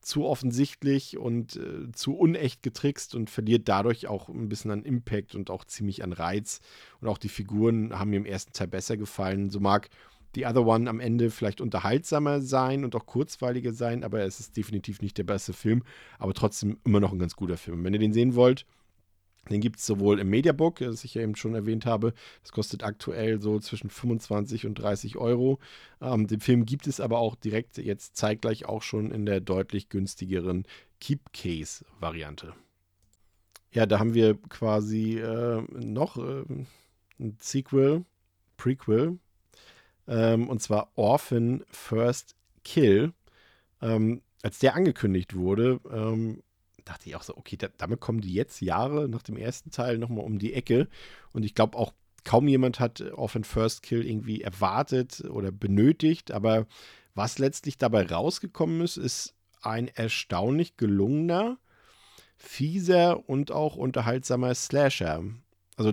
zu offensichtlich und äh, zu unecht getrickst und verliert dadurch auch ein bisschen an Impact und auch ziemlich an Reiz. Und auch die Figuren haben mir im ersten Teil besser gefallen. So mag The Other One am Ende vielleicht unterhaltsamer sein und auch kurzweiliger sein, aber es ist definitiv nicht der beste Film, aber trotzdem immer noch ein ganz guter Film. Wenn ihr den sehen wollt, den gibt es sowohl im Mediabook, das ich ja eben schon erwähnt habe. Das kostet aktuell so zwischen 25 und 30 Euro. Ähm, den Film gibt es aber auch direkt jetzt zeitgleich auch schon in der deutlich günstigeren Keep Case Variante. Ja, da haben wir quasi äh, noch äh, ein Sequel, Prequel ähm, und zwar Orphan First Kill. Ähm, als der angekündigt wurde, ähm, dachte ich auch so, okay, da, damit kommen die jetzt Jahre nach dem ersten Teil nochmal um die Ecke. Und ich glaube auch, kaum jemand hat Orphan First Kill irgendwie erwartet oder benötigt. Aber was letztlich dabei rausgekommen ist, ist ein erstaunlich gelungener, fieser und auch unterhaltsamer Slasher also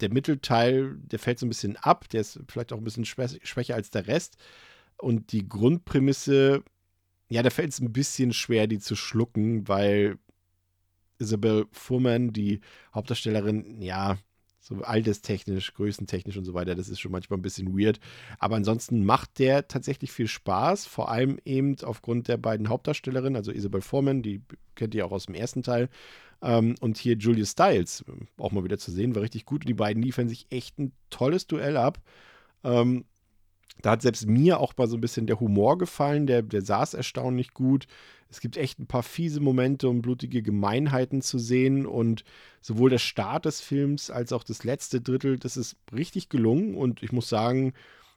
der Mittelteil, der fällt so ein bisschen ab, der ist vielleicht auch ein bisschen schwächer als der Rest. Und die Grundprämisse, ja, da fällt es ein bisschen schwer, die zu schlucken, weil Isabel Fuhrmann, die Hauptdarstellerin, ja, so alterstechnisch, größentechnisch und so weiter, das ist schon manchmal ein bisschen weird. Aber ansonsten macht der tatsächlich viel Spaß, vor allem eben aufgrund der beiden Hauptdarstellerinnen, also Isabel Foreman, die kennt ihr auch aus dem ersten Teil, ähm, und hier Julius Styles, auch mal wieder zu sehen, war richtig gut. Und die beiden liefern sich echt ein tolles Duell ab. Ähm, da hat selbst mir auch mal so ein bisschen der Humor gefallen, der, der saß erstaunlich gut. Es gibt echt ein paar fiese Momente und blutige Gemeinheiten zu sehen und sowohl der Start des Films als auch das letzte Drittel, das ist richtig gelungen und ich muss sagen,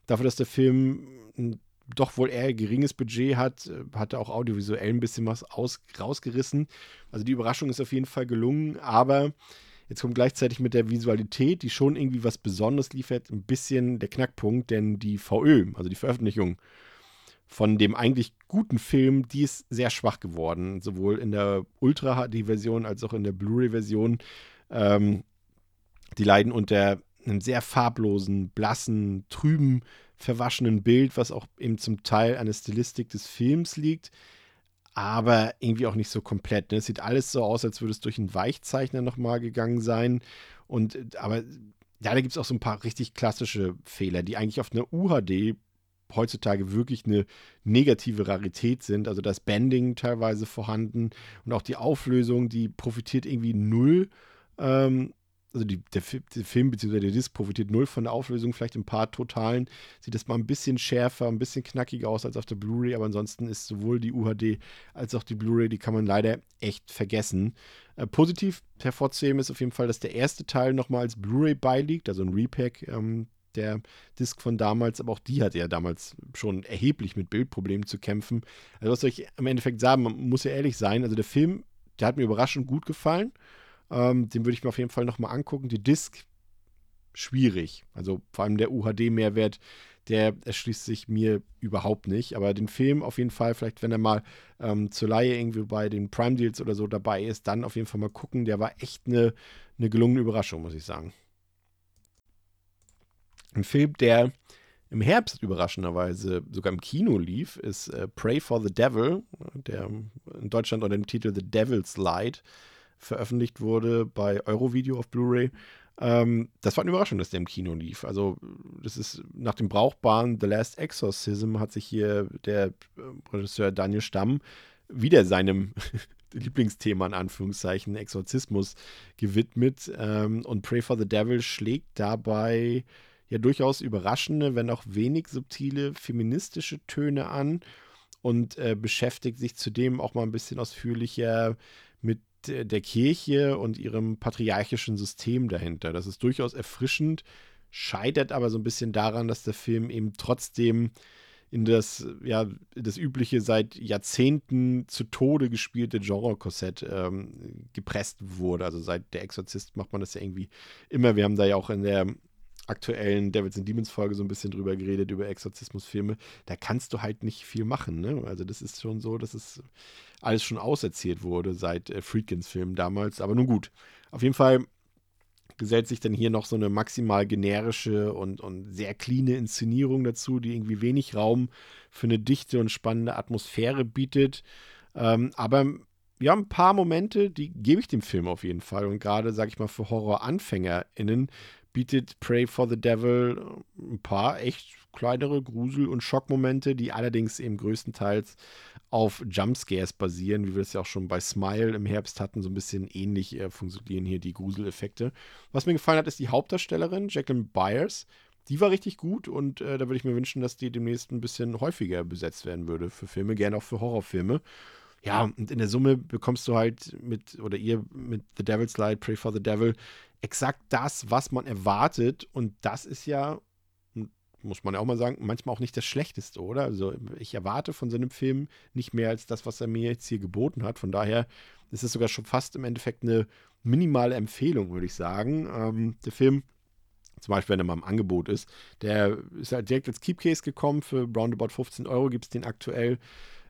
dafür, dass der Film ein doch wohl eher geringes Budget hat, äh, hat er auch audiovisuell ein bisschen was aus, rausgerissen. Also die Überraschung ist auf jeden Fall gelungen, aber jetzt kommt gleichzeitig mit der Visualität, die schon irgendwie was Besonderes liefert, ein bisschen der Knackpunkt, denn die VÖ, also die Veröffentlichung von dem eigentlich guten Film, die ist sehr schwach geworden, sowohl in der Ultra HD-Version als auch in der Blu-ray-Version. Ähm, die leiden unter einem sehr farblosen, blassen, trüben, verwaschenen Bild, was auch eben zum Teil an der Stilistik des Films liegt, aber irgendwie auch nicht so komplett. Ne? Es sieht alles so aus, als würde es durch einen Weichzeichner nochmal gegangen sein. Und aber ja, da gibt es auch so ein paar richtig klassische Fehler, die eigentlich auf einer UHD heutzutage wirklich eine negative Rarität sind. Also das Banding teilweise vorhanden und auch die Auflösung, die profitiert irgendwie null ähm, also die, der, der, Film bzw. der Disc profitiert null von der Auflösung, vielleicht ein paar Totalen sieht das mal ein bisschen schärfer, ein bisschen knackiger aus als auf der Blu-ray, aber ansonsten ist sowohl die UHD als auch die Blu-ray, die kann man leider echt vergessen. Äh, positiv hervorzuheben ist auf jeden Fall, dass der erste Teil nochmal als Blu-ray beiliegt, also ein Repack ähm, der Disc von damals, aber auch die hatte ja damals schon erheblich mit Bildproblemen zu kämpfen. Also was soll ich im Endeffekt sagen, man muss ja ehrlich sein, also der Film, der hat mir überraschend gut gefallen. Ähm, den würde ich mir auf jeden Fall nochmal angucken. Die Disc, schwierig. Also vor allem der UHD-Mehrwert, der erschließt sich mir überhaupt nicht. Aber den Film auf jeden Fall, vielleicht wenn er mal ähm, zur Laie irgendwie bei den Prime Deals oder so dabei ist, dann auf jeden Fall mal gucken. Der war echt eine, eine gelungene Überraschung, muss ich sagen. Ein Film, der im Herbst überraschenderweise sogar im Kino lief, ist äh, Pray for the Devil, der in Deutschland unter dem Titel The Devil's Light veröffentlicht wurde bei Eurovideo auf Blu-ray. Ähm, das war eine Überraschung, dass der im Kino lief. Also, das ist nach dem brauchbaren The Last Exorcism hat sich hier der äh, Regisseur Daniel Stamm wieder seinem Lieblingsthema in Anführungszeichen Exorzismus gewidmet ähm, und Pray for the Devil schlägt dabei ja durchaus überraschende, wenn auch wenig subtile feministische Töne an und äh, beschäftigt sich zudem auch mal ein bisschen ausführlicher mit der Kirche und ihrem patriarchischen System dahinter. Das ist durchaus erfrischend, scheitert aber so ein bisschen daran, dass der Film eben trotzdem in das, ja, das übliche seit Jahrzehnten zu Tode gespielte Genre-Korsett ähm, gepresst wurde. Also seit Der Exorzist macht man das ja irgendwie immer. Wir haben da ja auch in der aktuellen Devils and Demons Folge so ein bisschen drüber geredet, über Exorzismusfilme. Da kannst du halt nicht viel machen. Ne? Also das ist schon so, dass es alles schon auserzählt wurde seit äh, Friedkins Film damals. Aber nun gut. Auf jeden Fall gesellt sich dann hier noch so eine maximal generische und, und sehr cleane Inszenierung dazu, die irgendwie wenig Raum für eine dichte und spannende Atmosphäre bietet. Ähm, aber ja, ein paar Momente, die gebe ich dem Film auf jeden Fall. Und gerade, sage ich mal, für Horror-AnfängerInnen bietet Pray for the Devil ein paar echt kleinere Grusel- und Schockmomente, die allerdings eben größtenteils auf Jumpscares basieren, wie wir es ja auch schon bei Smile im Herbst hatten, so ein bisschen ähnlich äh, funktionieren hier die Gruseleffekte. Was mir gefallen hat, ist die Hauptdarstellerin, Jacqueline Byers. Die war richtig gut und äh, da würde ich mir wünschen, dass die demnächst ein bisschen häufiger besetzt werden würde für Filme, gerne auch für Horrorfilme. Ja, und in der Summe bekommst du halt mit, oder ihr mit The Devil's Light, Pray for the Devil, exakt das, was man erwartet. Und das ist ja, muss man ja auch mal sagen, manchmal auch nicht das Schlechteste, oder? Also ich erwarte von so einem Film nicht mehr als das, was er mir jetzt hier geboten hat. Von daher ist es sogar schon fast im Endeffekt eine minimale Empfehlung, würde ich sagen. Ähm, der Film zum Beispiel, wenn er mal im Angebot ist. Der ist halt direkt als Keepcase gekommen. Für roundabout 15 Euro gibt es den aktuell.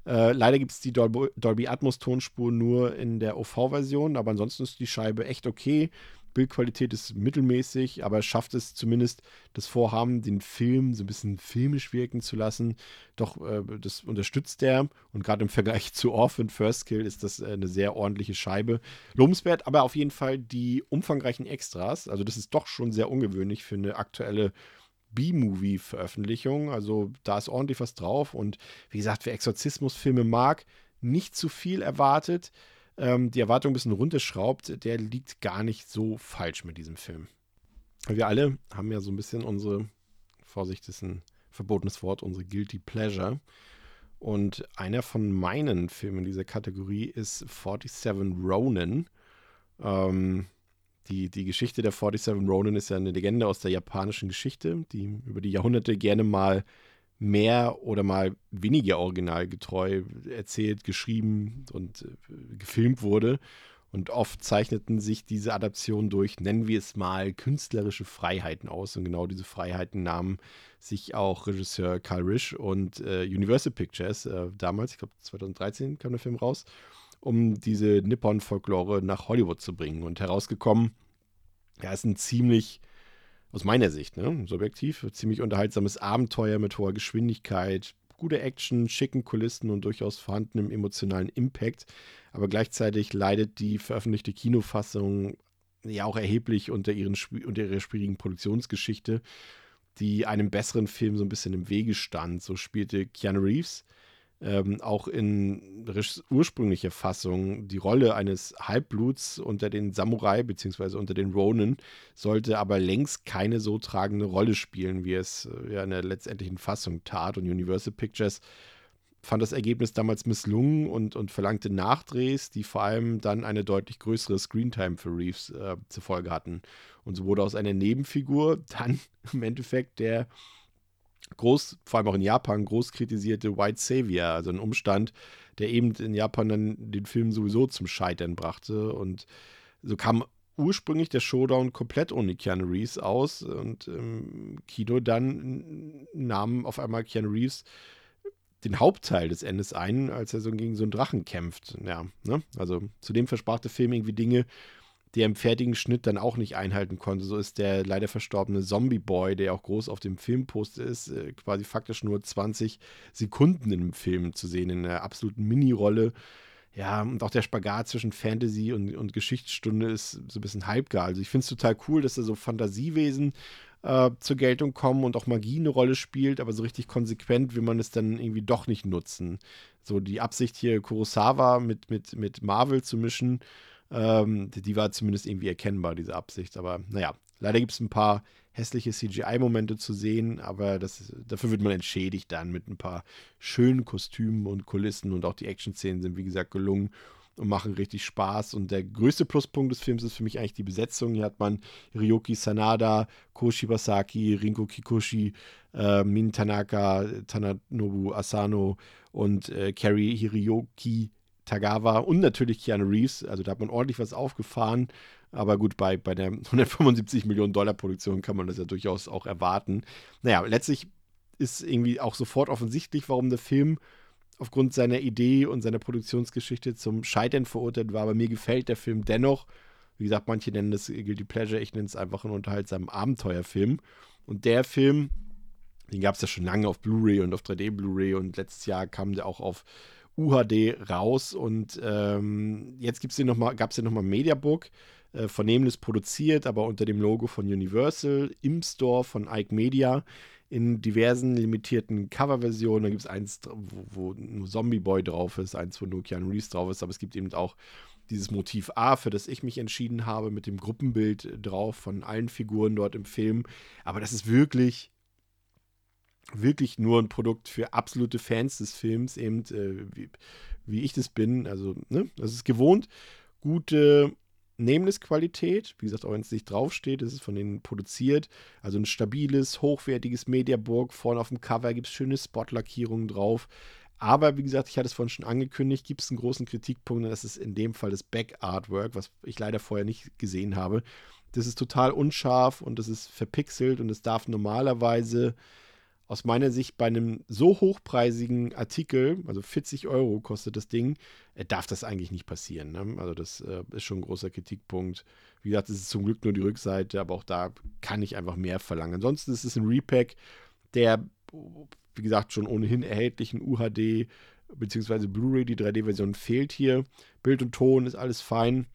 Äh, leider gibt es die Dolby, Dolby Atmos Tonspur nur in der OV-Version, aber ansonsten ist die Scheibe echt okay. Bildqualität ist mittelmäßig, aber schafft es zumindest das Vorhaben, den Film so ein bisschen filmisch wirken zu lassen. Doch äh, das unterstützt er und gerade im Vergleich zu Orphan First Kill ist das äh, eine sehr ordentliche Scheibe. Lobenswert, aber auf jeden Fall die umfangreichen Extras. Also das ist doch schon sehr ungewöhnlich für eine aktuelle B-Movie-Veröffentlichung. Also da ist ordentlich was drauf und wie gesagt, wer Exorzismusfilme mag, nicht zu viel erwartet ähm, die Erwartung ein bisschen runterschraubt, der liegt gar nicht so falsch mit diesem Film. Wir alle haben ja so ein bisschen unsere, Vorsicht ist ein verbotenes Wort, unsere Guilty Pleasure. Und einer von meinen Filmen dieser Kategorie ist 47 Ronin. Ähm, die, die Geschichte der 47 Ronin ist ja eine Legende aus der japanischen Geschichte, die über die Jahrhunderte gerne mal mehr oder mal weniger originalgetreu erzählt, geschrieben und äh, gefilmt wurde. Und oft zeichneten sich diese Adaptionen durch, nennen wir es mal, künstlerische Freiheiten aus. Und genau diese Freiheiten nahmen sich auch Regisseur Carl Risch und äh, Universal Pictures äh, damals, ich glaube 2013 kam der Film raus, um diese Nippon-Folklore nach Hollywood zu bringen. Und herausgekommen ja, ist ein ziemlich, aus meiner Sicht, ne, subjektiv, ziemlich unterhaltsames Abenteuer mit hoher Geschwindigkeit, gute Action, schicken Kulissen und durchaus vorhandenem emotionalen Impact. Aber gleichzeitig leidet die veröffentlichte Kinofassung ja auch erheblich unter, ihren, unter ihrer schwierigen Produktionsgeschichte, die einem besseren Film so ein bisschen im Wege stand. So spielte Keanu Reeves ähm, auch in ursprünglicher Fassung die Rolle eines Halbbluts unter den Samurai bzw. unter den Ronin, sollte aber längst keine so tragende Rolle spielen, wie es äh, ja in der letztendlichen Fassung tat. Und Universal Pictures fand das Ergebnis damals misslungen und, und verlangte Nachdrehs, die vor allem dann eine deutlich größere Screentime für Reeves äh, zur Folge hatten. Und so wurde aus einer Nebenfigur dann im Endeffekt der groß, vor allem auch in Japan, groß kritisierte White Savior, also ein Umstand, der eben in Japan dann den Film sowieso zum Scheitern brachte. Und so kam ursprünglich der Showdown komplett ohne Keanu Reeves aus und im Kino dann nahm auf einmal Keanu Reeves den Hauptteil des Endes ein, als er so gegen so einen Drachen kämpft. Ja, ne? Also zudem versprach der Film irgendwie Dinge, der im fertigen Schnitt dann auch nicht einhalten konnte. So ist der leider verstorbene Zombie-Boy, der auch groß auf dem Filmposter ist, äh, quasi faktisch nur 20 Sekunden im Film zu sehen, in einer absoluten Mini-Rolle. Ja, und auch der Spagat zwischen Fantasy und, und Geschichtsstunde ist so ein bisschen halbgar. Also ich finde es total cool, dass da so Fantasiewesen äh, zur Geltung kommen und auch Magie eine Rolle spielt, aber so richtig konsequent will man es dann irgendwie doch nicht nutzen. So die Absicht hier Kurosawa mit, mit, mit Marvel zu mischen, ähm, die war zumindest irgendwie erkennbar, diese Absicht. Aber naja, leider gibt es ein paar hässliche CGI-Momente zu sehen, aber das, dafür wird man entschädigt dann mit ein paar schönen Kostümen und Kulissen und auch die Action-Szenen sind, wie gesagt, gelungen und machen richtig Spaß. Und der größte Pluspunkt des Films ist für mich eigentlich die Besetzung. Hier hat man Ryoki Sanada, Koshi Basaki, Rinko Kikoshi, äh, Min Tanaka, Tananobu Asano und äh, Kerry Hiroki Tagawa und natürlich Keanu Reeves. Also da hat man ordentlich was aufgefahren. Aber gut, bei, bei der 175 Millionen Dollar Produktion kann man das ja durchaus auch erwarten. Naja, letztlich ist irgendwie auch sofort offensichtlich, warum der Film aufgrund seiner Idee und seiner Produktionsgeschichte zum Scheitern verurteilt war. Aber mir gefällt der Film dennoch. Wie gesagt, manche nennen das Guilty Pleasure, ich nenne es einfach einen unterhaltsamen Abenteuerfilm. Und der Film, den gab es ja schon lange auf Blu-ray und auf 3D Blu-ray und letztes Jahr kam der auch auf UHD raus und ähm, jetzt gibt's noch mal, gab es ja nochmal Mediabook, äh, vernehmlich produziert, aber unter dem Logo von Universal im Store von Ike Media in diversen limitierten Coverversionen. Da gibt es eins, wo, wo nur Zombie Boy drauf ist, eins, wo nur Keanu Reeves drauf ist, aber es gibt eben auch dieses Motiv A, für das ich mich entschieden habe, mit dem Gruppenbild drauf von allen Figuren dort im Film. Aber das ist wirklich wirklich nur ein Produkt für absolute Fans des Films, eben äh, wie, wie, ich das bin. Also, ne, das ist gewohnt. Gute Nameless-Qualität, wie gesagt, auch wenn es nicht draufsteht, ist es von denen produziert. Also ein stabiles, hochwertiges Mediabook. Vorne auf dem Cover gibt es schöne Spotlackierungen drauf. Aber wie gesagt, ich hatte es vorhin schon angekündigt, gibt es einen großen Kritikpunkt, das ist in dem Fall das Back-Artwork, was ich leider vorher nicht gesehen habe. Das ist total unscharf und das ist verpixelt und es darf normalerweise aus meiner Sicht bei einem so hochpreisigen Artikel, also 40 Euro kostet das Ding, äh, darf das eigentlich nicht passieren. Ne? Also das äh, ist schon ein großer Kritikpunkt. Wie gesagt, es ist zum Glück nur die Rückseite, aber auch da kann ich einfach mehr verlangen. Ansonsten ist es ein Repack, der, wie gesagt, schon ohnehin erhältlichen UHD bzw. Blu-ray, die 3D-Version fehlt hier. Bild und Ton ist alles fein.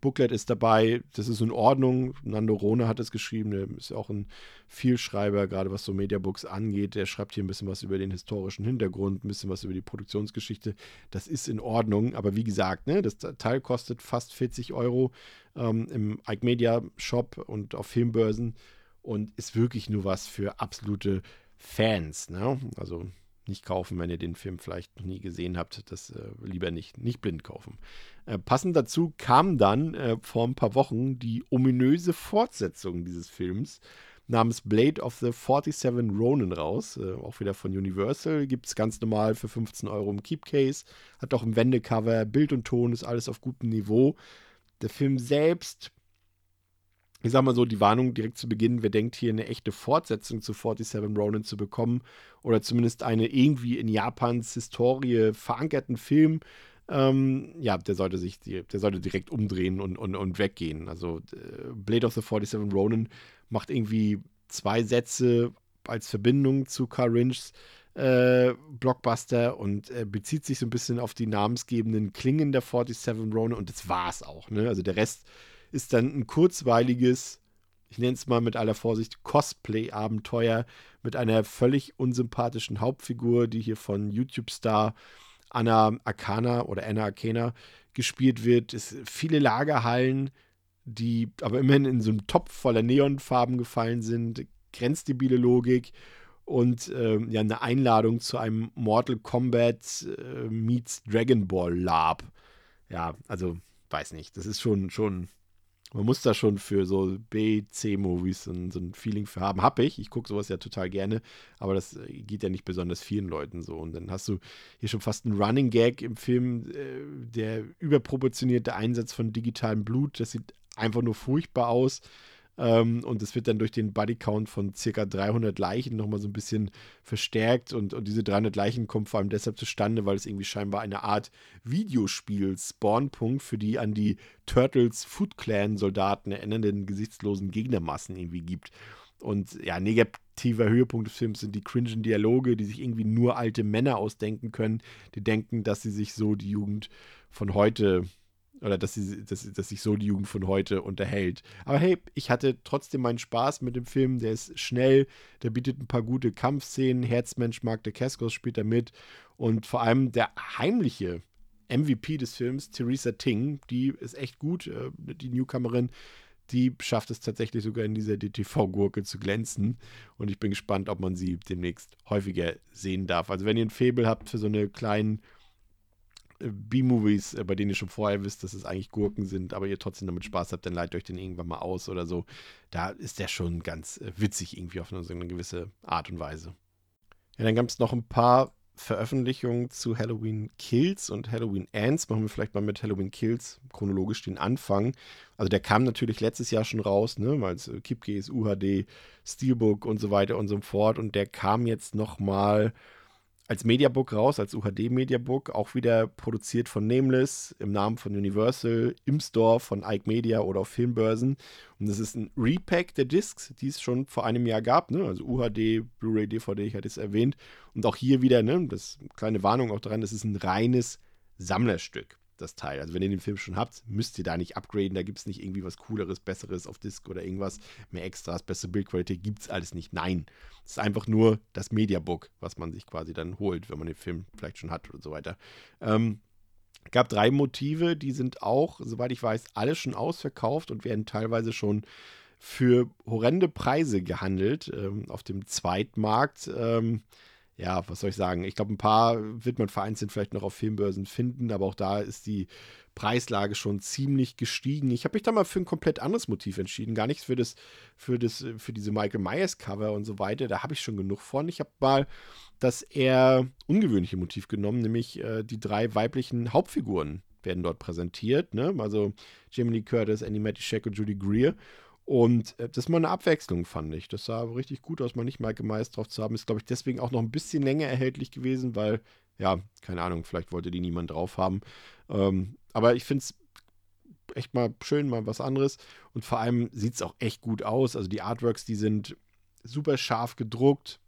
Booklet ist dabei, das ist in Ordnung. Nando Rone hat es geschrieben, der ist auch ein Vielschreiber, gerade was so Mediabooks angeht. Der schreibt hier ein bisschen was über den historischen Hintergrund, ein bisschen was über die Produktionsgeschichte. Das ist in Ordnung, aber wie gesagt, ne, das Teil kostet fast 40 Euro ähm, im Ike Media Shop und auf Filmbörsen und ist wirklich nur was für absolute Fans. Ne? Also nicht kaufen, wenn ihr den Film vielleicht noch nie gesehen habt. Das äh, lieber nicht, nicht blind kaufen. Äh, passend dazu kam dann äh, vor ein paar Wochen die ominöse Fortsetzung dieses Films namens Blade of the 47 Ronin raus. Äh, auch wieder von Universal. Gibt es ganz normal für 15 Euro im Keepcase. Hat auch ein Wendecover, Bild und Ton ist alles auf gutem Niveau. Der Film selbst ich sag mal so, die Warnung direkt zu Beginn, wer denkt hier eine echte Fortsetzung zu 47 Ronin zu bekommen oder zumindest eine irgendwie in Japans Historie verankerten Film, ähm, ja, der sollte sich, der sollte direkt umdrehen und, und, und weggehen. Also äh, Blade of the 47 Ronin macht irgendwie zwei Sätze als Verbindung zu Carringes äh, Blockbuster und äh, bezieht sich so ein bisschen auf die namensgebenden Klingen der 47 Ronin und das war's auch. Ne? Also der Rest ist dann ein kurzweiliges, ich nenne es mal mit aller Vorsicht, Cosplay-Abenteuer mit einer völlig unsympathischen Hauptfigur, die hier von YouTube-Star Anna Akana oder Anna Akena gespielt wird. Es viele Lagerhallen, die aber immerhin in so einem Topf voller Neonfarben gefallen sind, grenzdebile Logik und äh, ja eine Einladung zu einem Mortal Kombat äh, meets Dragon Ball Lab. Ja, also weiß nicht, das ist schon schon man muss da schon für so B, C-Movies so, so, ein Feeling für haben. Hab ich. Ich gucke sowas ja total gerne, aber das äh, geht ja nicht besonders vielen Leuten so. Und dann hast du hier schon fast einen Running Gag im Film, äh, der überproportionierte Einsatz von digitalem Blut. Das sieht einfach nur furchtbar aus. Ähm, und es wird dann durch den Bodycount von circa 300 Leichen nochmal so ein bisschen verstärkt. Und, und diese 300 Leichen kommen vor allem deshalb zustande, weil es irgendwie scheinbar eine Art Videospiel-Spawnpunkt für die an die Turtles Foot Clan-Soldaten erinnernden gesichtslosen Gegnermassen irgendwie gibt. Und ja, negativer Höhepunkt des Films sind die cringen Dialoge, die sich irgendwie nur alte Männer ausdenken können, die denken, dass sie sich so die Jugend von heute oder dass, sie, dass, dass sich so die Jugend von heute unterhält. Aber hey, ich hatte trotzdem meinen Spaß mit dem Film. Der ist schnell, der bietet ein paar gute Kampfszenen. Herzmensch Mark de Cascos spielt da mit. Und vor allem der heimliche MVP des Films, Theresa Ting, die ist echt gut, äh, die Newcomerin. Die schafft es tatsächlich sogar in dieser DTV-Gurke zu glänzen. Und ich bin gespannt, ob man sie demnächst häufiger sehen darf. Also, wenn ihr ein Faible habt für so eine kleinen B-Movies, äh, bei denen ihr schon vorher wisst, dass es eigentlich Gurken sind, aber ihr trotzdem damit Spaß habt, dann leitet euch den irgendwann mal aus oder so. Da ist der schon ganz äh, witzig irgendwie auf eine, gewisse Art und Weise. Ja, dann gab es noch ein paar Veröffentlichungen zu Halloween Kills und Halloween Ends. Machen wir vielleicht mal mit Halloween Kills chronologisch den Anfang. Also der kam natürlich letztes Jahr schon raus, ne, weil es äh, Kipcase, UHD, Steelbook und so weiter und so fort. Und der kam jetzt nochmal mal als Mediabook raus, als UHD-Mediabook, auch wieder produziert von Nameless, im Namen von Universal, im Store von Ike Media oder auf Filmbörsen. Und das ist ein Repack der Discs, die es schon vor einem Jahr gab, ne? also UHD, Blu-ray, DVD, ich hatte es erwähnt. Und auch hier wieder, ne, das kleine Warnung auch dran, das ist ein reines Sammlerstück das Teil. Also wenn ihr den Film schon habt, müsst ihr da nicht upgraden. Da gibt es nicht irgendwie was Cooleres, Besseres auf Disc oder irgendwas, mehr Extras, bessere Bildqualität, gibt es alles nicht. Nein, es ist einfach nur das Mediabook, was man sich quasi dann holt, wenn man den Film vielleicht schon hat und so weiter. Ähm, gab drei Motive, die sind auch, soweit ich weiß, alle schon ausverkauft und werden teilweise schon für horrende Preise gehandelt ähm, auf dem Zweitmarkt. Ähm, ja, was soll ich sagen? Ich glaube, ein paar wird man vereinzelt vielleicht noch auf Filmbörsen finden, aber auch da ist die Preislage schon ziemlich gestiegen. Ich habe mich da mal für ein komplett anderes Motiv entschieden. Gar nichts für das, für das, für diese Michael Myers Cover und so weiter. Da habe ich schon genug von. Ich habe mal das eher ungewöhnliche Motiv genommen, nämlich äh, die drei weiblichen Hauptfiguren werden dort präsentiert. Ne? Also Jamie Lee Curtis, Annie Matischek und Judy Greer. Und äh, das ist mal eine Abwechslung, fand ich. Das sah richtig gut aus, mal nicht Michael Myers drauf zu haben. Ist, glaube ich, deswegen auch noch ein bisschen länger erhältlich gewesen, weil, ja, keine Ahnung, vielleicht wollte die niemand drauf haben. Ähm, aber ich finde es echt mal schön, mal was anderes. Und vor allem sieht es auch echt gut aus. Also die Artworks, die sind super scharf gedruckt.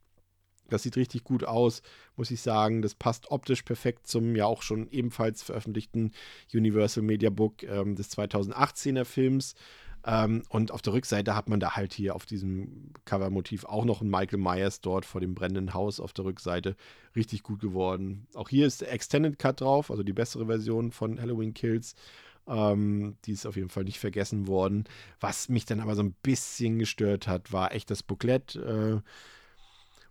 Das sieht richtig gut aus, muss ich sagen. Das passt optisch perfekt zum ja auch schon ebenfalls veröffentlichten Universal Media Book ähm, des 2018er Films. Ähm, und auf der Rückseite hat man da halt hier auf diesem Covermotiv auch noch ein Michael Myers dort vor dem brennenden Haus auf der Rückseite. Richtig gut geworden. Auch hier ist der Extended Cut drauf, also die bessere Version von Halloween Kills. Ähm, die ist auf jeden Fall nicht vergessen worden. Was mich dann aber so ein bisschen gestört hat, war echt das Booklet. Äh,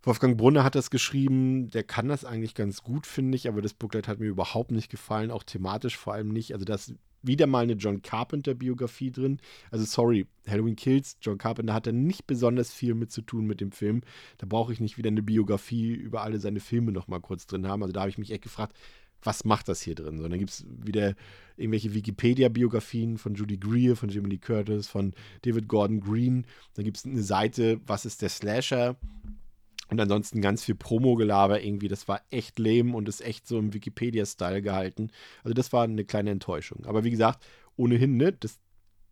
Wolfgang Brunner hat das geschrieben, der kann das eigentlich ganz gut, finde ich, aber das Booklet hat mir überhaupt nicht gefallen, auch thematisch vor allem nicht. Also das wieder mal eine John Carpenter-Biografie drin. Also sorry, Halloween Kills, John Carpenter hat da nicht besonders viel mit zu tun mit dem Film. Da brauche ich nicht wieder eine Biografie über alle seine Filme nochmal kurz drin haben. Also da habe ich mich echt gefragt, was macht das hier drin? So, dann gibt es wieder irgendwelche Wikipedia-Biografien von Judy Greer, von Jimmy Lee Curtis, von David Gordon Green. Dann gibt es eine Seite, was ist der Slasher? Und ansonsten ganz viel Promo-Gelaber irgendwie. Das war echt lame und ist echt so im Wikipedia-Style gehalten. Also das war eine kleine Enttäuschung. Aber wie gesagt, ohnehin, ne? Das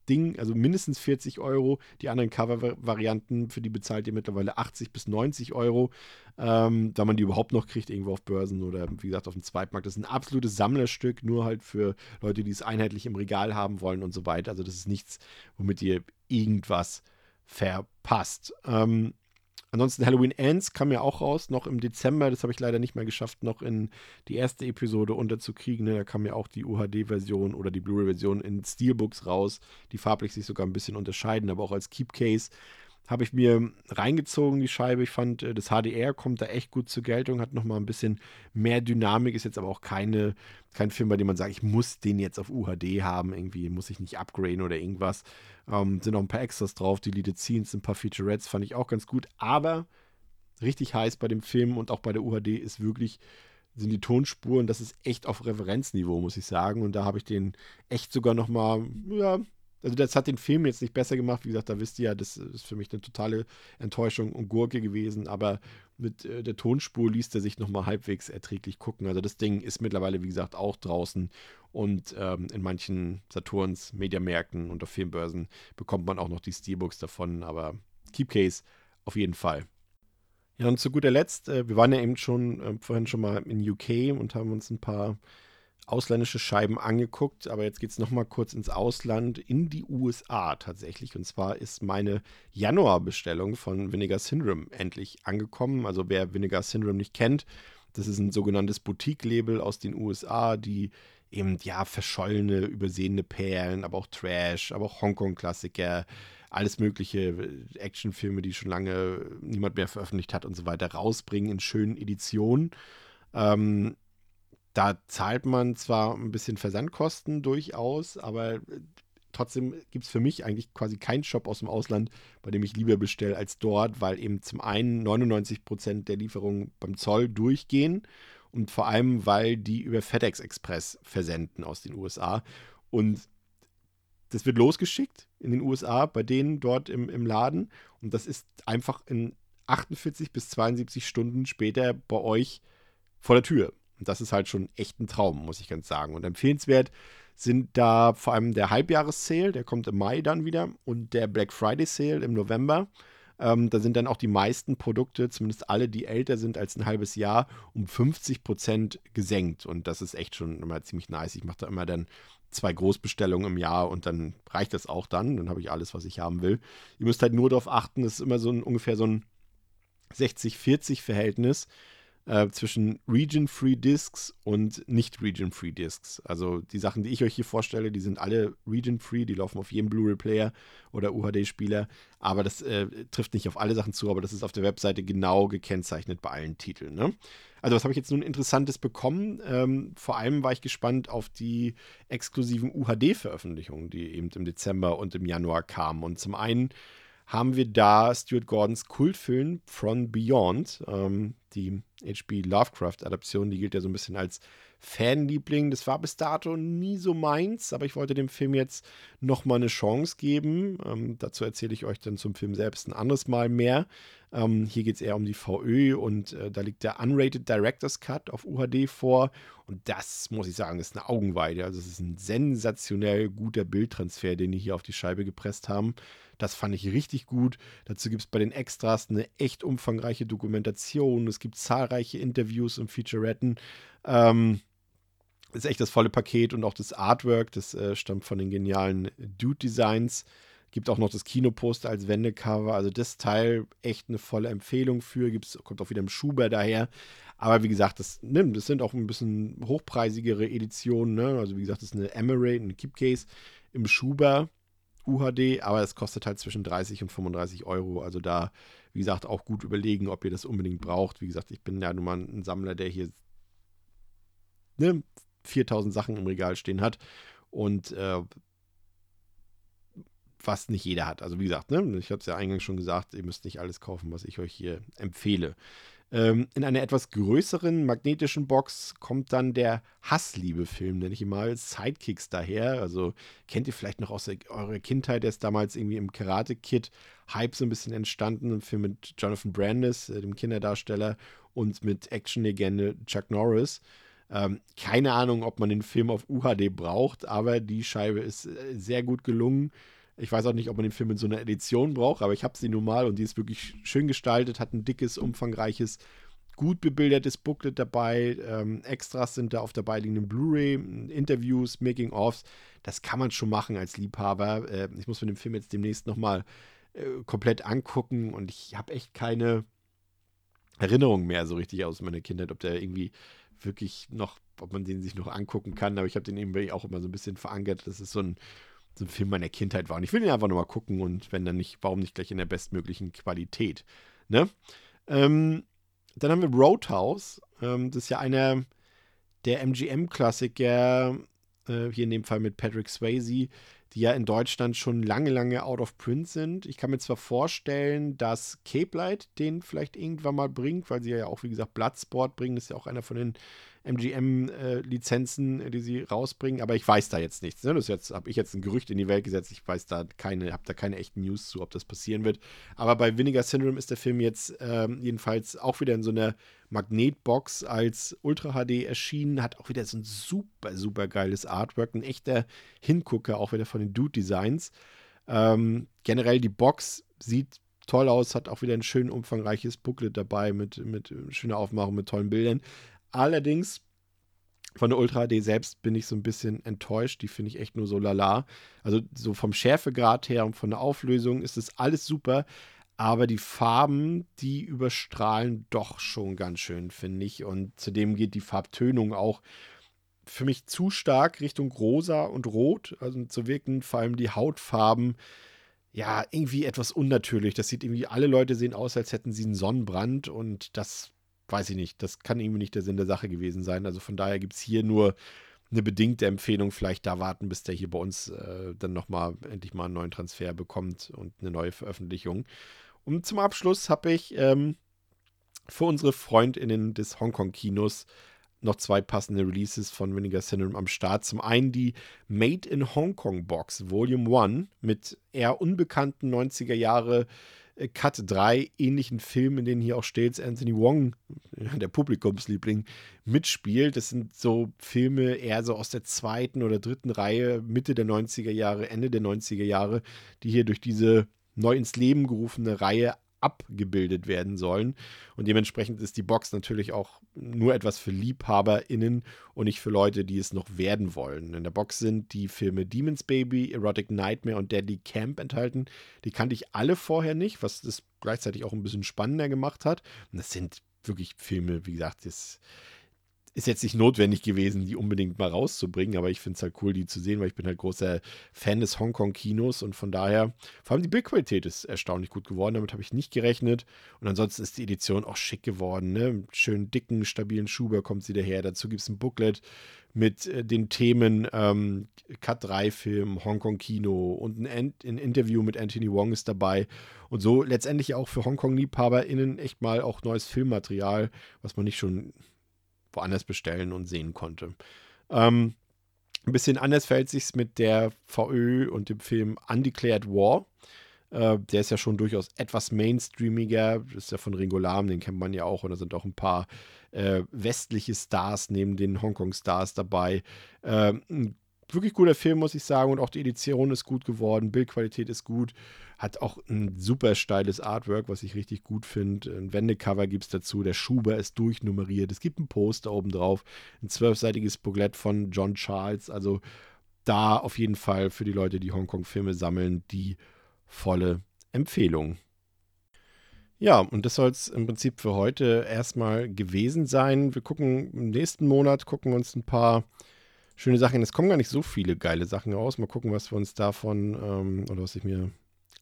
Ding, also mindestens 40 Euro. Die anderen Cover-Varianten, für die bezahlt ihr mittlerweile 80 bis 90 Euro, ähm, da man die überhaupt noch kriegt, irgendwo auf Börsen oder wie gesagt auf dem Zweitmarkt. Das ist ein absolutes Sammlerstück, nur halt für Leute, die es einheitlich im Regal haben wollen und so weiter. Also das ist nichts, womit ihr irgendwas verpasst. Ähm, Ansonsten Halloween Ends kam ja auch raus, noch im Dezember. Das habe ich leider nicht mehr geschafft, noch in die erste Episode unterzukriegen. Ne? Da kam ja auch die UHD-Version oder die Blu-ray-Version in Steelbooks raus, die farblich sich sogar ein bisschen unterscheiden, aber auch als Keepcase habe ich mir reingezogen, die Scheibe. Ich fand, äh, das HDR kommt da echt gut zur Geltung, hat nochmal ein bisschen mehr Dynamik, ist jetzt aber auch keine, kein Film, bei dem man sagt, ich muss den jetzt auf UHD haben, irgendwie muss ich nicht upgraden oder irgendwas. Ähm, sind noch ein paar Extras drauf, die Deleted Scenes, ein paar Featurettes, fand ich auch ganz gut. Aber richtig heiß bei dem Film und auch bei der UHD ist wirklich sind die Tonspuren, das ist echt auf Referenzniveau, muss ich sagen. Und da habe ich den echt sogar nochmal, ja, also das hat den Film jetzt nicht besser gemacht. Wie gesagt, da wisst ihr ja, das ist für mich eine totale Enttäuschung und Gurke gewesen. Aber mit äh, der Tonspur liest er sich nochmal halbwegs erträglich gucken. Also das Ding ist mittlerweile, wie gesagt, auch draußen. Und ähm, in manchen Saturns, Mediamärkten und auf Filmbörsen bekommt man auch noch die Steelbooks davon. Aber Keepcase auf jeden Fall. Ja, und zu guter Letzt, äh, wir waren ja eben schon äh, vorhin schon mal in UK und haben uns ein paar ausländische Scheiben angeguckt, aber jetzt geht es nochmal kurz ins Ausland, in die USA tatsächlich. Und zwar ist meine Januarbestellung von Vinegar Syndrome endlich angekommen. Also wer Vinegar Syndrome nicht kennt, das ist ein sogenanntes Boutique-Label aus den USA, die eben ja verschollene, übersehene Perlen, aber auch Trash, aber auch Hongkong-Klassiker, alles mögliche Actionfilme, die schon lange niemand mehr veröffentlicht hat und so weiter, rausbringen in schönen Editionen. Ähm, da zahlt man zwar ein bisschen Versandkosten durchaus, aber äh, trotzdem gibt es für mich eigentlich quasi keinen Shop aus dem Ausland, bei dem ich lieber bestelle als dort, weil eben zum einen 99 Prozent der Lieferungen beim Zoll durchgehen und vor allem, weil die über FedEx Express versenden aus den USA. Und das wird losgeschickt in den USA, bei denen dort im, im Laden. Und das ist einfach in 48 bis 72 Stunden später bei euch vor der Tür. Und das ist halt schon echt ein Traum, muss ich ganz sagen. Und empfehlenswert sind da vor allem der Halbjahressale, der kommt im Mai dann wieder, und der Black Friday Sale im November. Ähm, da sind dann auch die meisten Produkte, zumindest alle, die älter sind als ein halbes Jahr, um 50 Prozent gesenkt. Und das ist echt schon immer ziemlich nice. Ich mache da immer dann zwei Großbestellungen im Jahr und dann reicht das auch dann. Dann habe ich alles, was ich haben will. Ihr müsst halt nur darauf achten, es ist immer so ein, ungefähr so ein 60-40-Verhältnis äh, zwischen Region-Free Discs und nicht Region-Free Discs. Also die Sachen, die ich euch hier vorstelle, die sind alle Region-Free, die laufen auf jedem Blu-ray-Player oder UHD-Spieler. Aber das äh, trifft nicht auf alle Sachen zu, aber das ist auf der Webseite genau gekennzeichnet bei allen Titeln. Ne? Also, was habe ich jetzt nun Interessantes bekommen? Ähm, vor allem war ich gespannt auf die exklusiven UHD-Veröffentlichungen, die eben im Dezember und im Januar kamen. Und zum einen haben wir da Stuart Gordons Kultfilm From Beyond, ähm, die H.P. Lovecraft-Adaption, die gilt ja so ein bisschen als Fanliebling. Das war bis dato nie so meins, aber ich wollte dem Film jetzt nochmal eine Chance geben. Ähm, dazu erzähle ich euch dann zum Film selbst ein anderes Mal mehr. Ähm, hier geht es eher um die VÖ und äh, da liegt der Unrated Director's Cut auf UHD vor. Und das, muss ich sagen, ist eine Augenweide. Also es ist ein sensationell guter Bildtransfer, den die hier auf die Scheibe gepresst haben. Das fand ich richtig gut. Dazu gibt es bei den Extras eine echt umfangreiche Dokumentation. Es gibt zahlreiche Interviews und Featuretten. Ähm, ist echt das volle Paket und auch das Artwork, das äh, stammt von den genialen Dude Designs. Gibt auch noch das Kinoposter als Wendecover. Also das Teil echt eine volle Empfehlung für. Gibt's, kommt auch wieder im Schuber daher. Aber wie gesagt, das, ne, das sind auch ein bisschen hochpreisigere Editionen. Ne? Also wie gesagt, das ist eine Emerald, eine Keepcase im Schuber. UHD, aber es kostet halt zwischen 30 und 35 Euro. Also da, wie gesagt, auch gut überlegen, ob ihr das unbedingt braucht. Wie gesagt, ich bin ja nun mal ein Sammler, der hier ne, 4000 Sachen im Regal stehen hat. Und äh, was nicht jeder hat. Also wie gesagt, ne, ich habe es ja eingangs schon gesagt, ihr müsst nicht alles kaufen, was ich euch hier empfehle. Ähm, in einer etwas größeren magnetischen Box kommt dann der Hassliebe-Film, nenne ich ihn mal, Sidekicks daher. Also kennt ihr vielleicht noch aus der, eurer Kindheit, der ist damals irgendwie im Karate-Kid-Hype so ein bisschen entstanden. Ein Film mit Jonathan Brandis, äh, dem Kinderdarsteller, und mit Action-Legende Chuck Norris. Ähm, keine Ahnung, ob man den Film auf UHD braucht, aber die Scheibe ist äh, sehr gut gelungen. Ich weiß auch nicht, ob man den Film in so einer Edition braucht, aber ich habe sie nun mal und die ist wirklich schön gestaltet, hat ein dickes, umfangreiches, gut bebildertes Booklet dabei. Ähm, Extras sind da auf der beiliegenden Blu-ray, Interviews, Making-ofs. Das kann man schon machen als Liebhaber. Äh, ich muss mir den Film jetzt demnächst nochmal äh, komplett angucken und ich habe echt keine Erinnerung mehr so richtig aus meiner Kindheit, ob der irgendwie wirklich noch, ob man den sich noch angucken kann. Aber ich habe den irgendwie auch immer so ein bisschen verankert. Das ist so ein so ein Film meiner Kindheit war. Und ich will ihn einfach nochmal gucken und wenn dann nicht, warum nicht gleich in der bestmöglichen Qualität. Ne? Ähm, dann haben wir Roadhouse. Ähm, das ist ja einer der MGM-Klassiker, äh, hier in dem Fall mit Patrick Swayze, die ja in Deutschland schon lange, lange out of print sind. Ich kann mir zwar vorstellen, dass Cape Light den vielleicht irgendwann mal bringt, weil sie ja auch, wie gesagt, Bloodsport bringen. Das ist ja auch einer von den MGM-Lizenzen, äh, die sie rausbringen, aber ich weiß da jetzt nichts. Ne? Das habe ich jetzt ein Gerücht in die Welt gesetzt. Ich weiß da keine, habe da keine echten News zu, ob das passieren wird. Aber bei Vinegar Syndrome ist der Film jetzt ähm, jedenfalls auch wieder in so einer Magnetbox als Ultra HD erschienen. Hat auch wieder so ein super, super geiles Artwork, ein echter Hingucker, auch wieder von den Dude Designs. Ähm, generell die Box sieht toll aus, hat auch wieder ein schön umfangreiches Booklet dabei mit, mit schöner Aufmachung, mit tollen Bildern. Allerdings von der Ultra HD selbst bin ich so ein bisschen enttäuscht. Die finde ich echt nur so lala. Also so vom Schärfegrad her und von der Auflösung ist es alles super. Aber die Farben, die überstrahlen doch schon ganz schön, finde ich. Und zudem geht die Farbtönung auch für mich zu stark Richtung rosa und rot. Also zu wirken vor allem die Hautfarben ja irgendwie etwas unnatürlich. Das sieht irgendwie, alle Leute sehen aus, als hätten sie einen Sonnenbrand und das weiß ich nicht, das kann irgendwie nicht der Sinn der Sache gewesen sein. Also von daher gibt es hier nur eine bedingte Empfehlung, vielleicht da warten, bis der hier bei uns äh, dann nochmal endlich mal einen neuen Transfer bekommt und eine neue Veröffentlichung. Und zum Abschluss habe ich ähm, für unsere FreundInnen des Hongkong-Kinos noch zwei passende Releases von Vinegar Syndrome am Start. Zum einen die Made in Hong Kong Box Volume 1 mit eher unbekannten 90er Jahre äh, Cut 3 ähnlichen Filmen, in denen hier auch stets Anthony Wong, der Publikumsliebling, mitspielt. Das sind so Filme eher so aus der zweiten oder dritten Reihe, Mitte der 90er Jahre, Ende der 90er Jahre, die hier durch diese neu ins Leben gerufene Reihe abgebildet werden sollen. Und dementsprechend ist die Box natürlich auch nur etwas für LiebhaberInnen und nicht für Leute, die es noch werden wollen. In der Box sind die Filme Demon's Baby, Erotic Nightmare und Deadly Camp enthalten. Die kannte ich alle vorher nicht, was das gleichzeitig auch ein bisschen spannender gemacht hat. Und das sind wirklich Filme, wie gesagt, das ist jetzt nicht notwendig gewesen, die unbedingt mal rauszubringen, aber ich finde es halt cool, die zu sehen, weil ich bin halt großer Fan des Hongkong-Kinos und von daher, vor allem die Bildqualität ist erstaunlich gut geworden, damit habe ich nicht gerechnet. Und ansonsten ist die Edition auch schick geworden, ne? Schön dicken, stabilen Schuber kommt sie daher. Dazu gibt es ein Booklet mit äh, den Themen ähm, Cut 3-Film, Hongkong-Kino und ein, ein, Interview mit Anthony Wong ist dabei. Und so letztendlich auch für Hongkong-LiebhaberInnen echt mal auch neues Filmmaterial, was man nicht schon woanders bestellen und sehen konnte. Ähm, ein bisschen anders verhält sich mit der VÖ und dem Film Undeclared War. Äh, der ist ja schon durchaus etwas mainstreamiger. Das ist ja von Ringo Lam, den kennt man ja auch. Und da sind auch ein paar äh, westliche Stars neben den Hongkong-Stars dabei. Äh, ein wirklich guter Film, muss ich sagen. Und auch die Edition ist gut geworden. Bildqualität ist gut. Hat auch ein super steiles Artwork, was ich richtig gut finde. Ein Wendecover gibt es dazu. Der Schuber ist durchnummeriert. Es gibt ein Poster oben drauf. Ein zwölfseitiges Booklet von John Charles. Also da auf jeden Fall für die Leute, die Hongkong-Filme sammeln, die volle Empfehlung. Ja, und das soll es im Prinzip für heute erstmal gewesen sein. Wir gucken im nächsten Monat, gucken uns ein paar schöne Sachen. Es kommen gar nicht so viele geile Sachen raus. Mal gucken, was wir uns davon ähm, oder was ich mir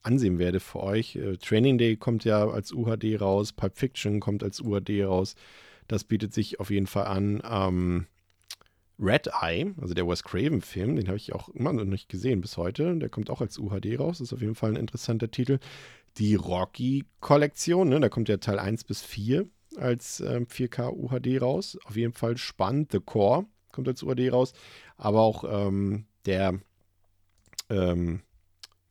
ansehen werde für euch. Äh, Training Day kommt ja als UHD raus, Pulp Fiction kommt als UHD raus. Das bietet sich auf jeden Fall an. Ähm, Red Eye, also der Wes Craven-Film, den habe ich auch immer noch nicht gesehen bis heute. Der kommt auch als UHD raus, ist auf jeden Fall ein interessanter Titel. Die Rocky-Kollektion, ne, da kommt ja Teil 1 bis 4 als ähm, 4K UHD raus. Auf jeden Fall spannend. The Core kommt als UHD raus. Aber auch ähm, der ähm,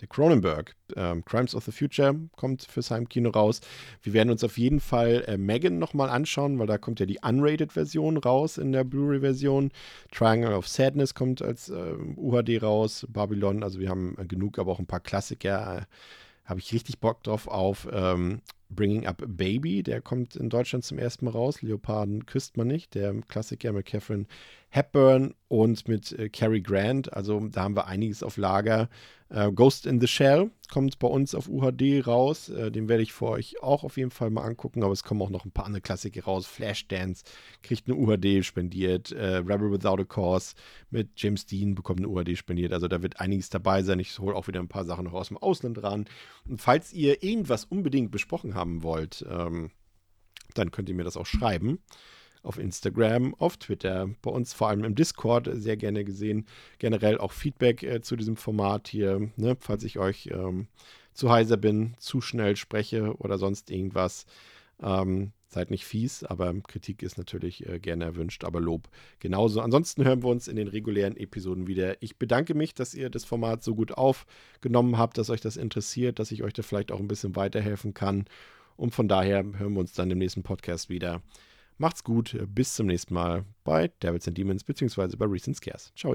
der Cronenberg, ähm, Crimes of the Future, kommt fürs Heimkino raus. Wir werden uns auf jeden Fall äh, Megan nochmal anschauen, weil da kommt ja die Unrated-Version raus in der Blu-ray-Version. Triangle of Sadness kommt als äh, UHD raus. Babylon, also wir haben äh, genug, aber auch ein paar Klassiker. Äh, Habe ich richtig Bock drauf auf ähm, Bringing Up Baby. Der kommt in Deutschland zum ersten Mal raus. Leoparden küsst man nicht. Der Klassiker mit Catherine Hepburn und mit äh, Cary Grant. Also da haben wir einiges auf Lager. Äh, Ghost in the Shell kommt bei uns auf UHD raus. Äh, den werde ich für euch auch auf jeden Fall mal angucken. Aber es kommen auch noch ein paar andere Klassiker raus. Flashdance kriegt eine UHD spendiert. Äh, Rebel Without a Cause mit James Dean bekommt eine UHD spendiert. Also da wird einiges dabei sein. Ich hole auch wieder ein paar Sachen noch aus dem Ausland ran. Und falls ihr irgendwas unbedingt besprochen haben wollt, ähm, dann könnt ihr mir das auch schreiben auf Instagram, auf Twitter, bei uns vor allem im Discord sehr gerne gesehen. Generell auch Feedback äh, zu diesem Format hier, ne? falls ich euch ähm, zu heiser bin, zu schnell spreche oder sonst irgendwas. Ähm, seid nicht fies, aber Kritik ist natürlich äh, gerne erwünscht, aber Lob genauso. Ansonsten hören wir uns in den regulären Episoden wieder. Ich bedanke mich, dass ihr das Format so gut aufgenommen habt, dass euch das interessiert, dass ich euch da vielleicht auch ein bisschen weiterhelfen kann. Und von daher hören wir uns dann im nächsten Podcast wieder. Macht's gut, bis zum nächsten Mal bei Devils and Demons beziehungsweise bei Recent Scares. Ciao.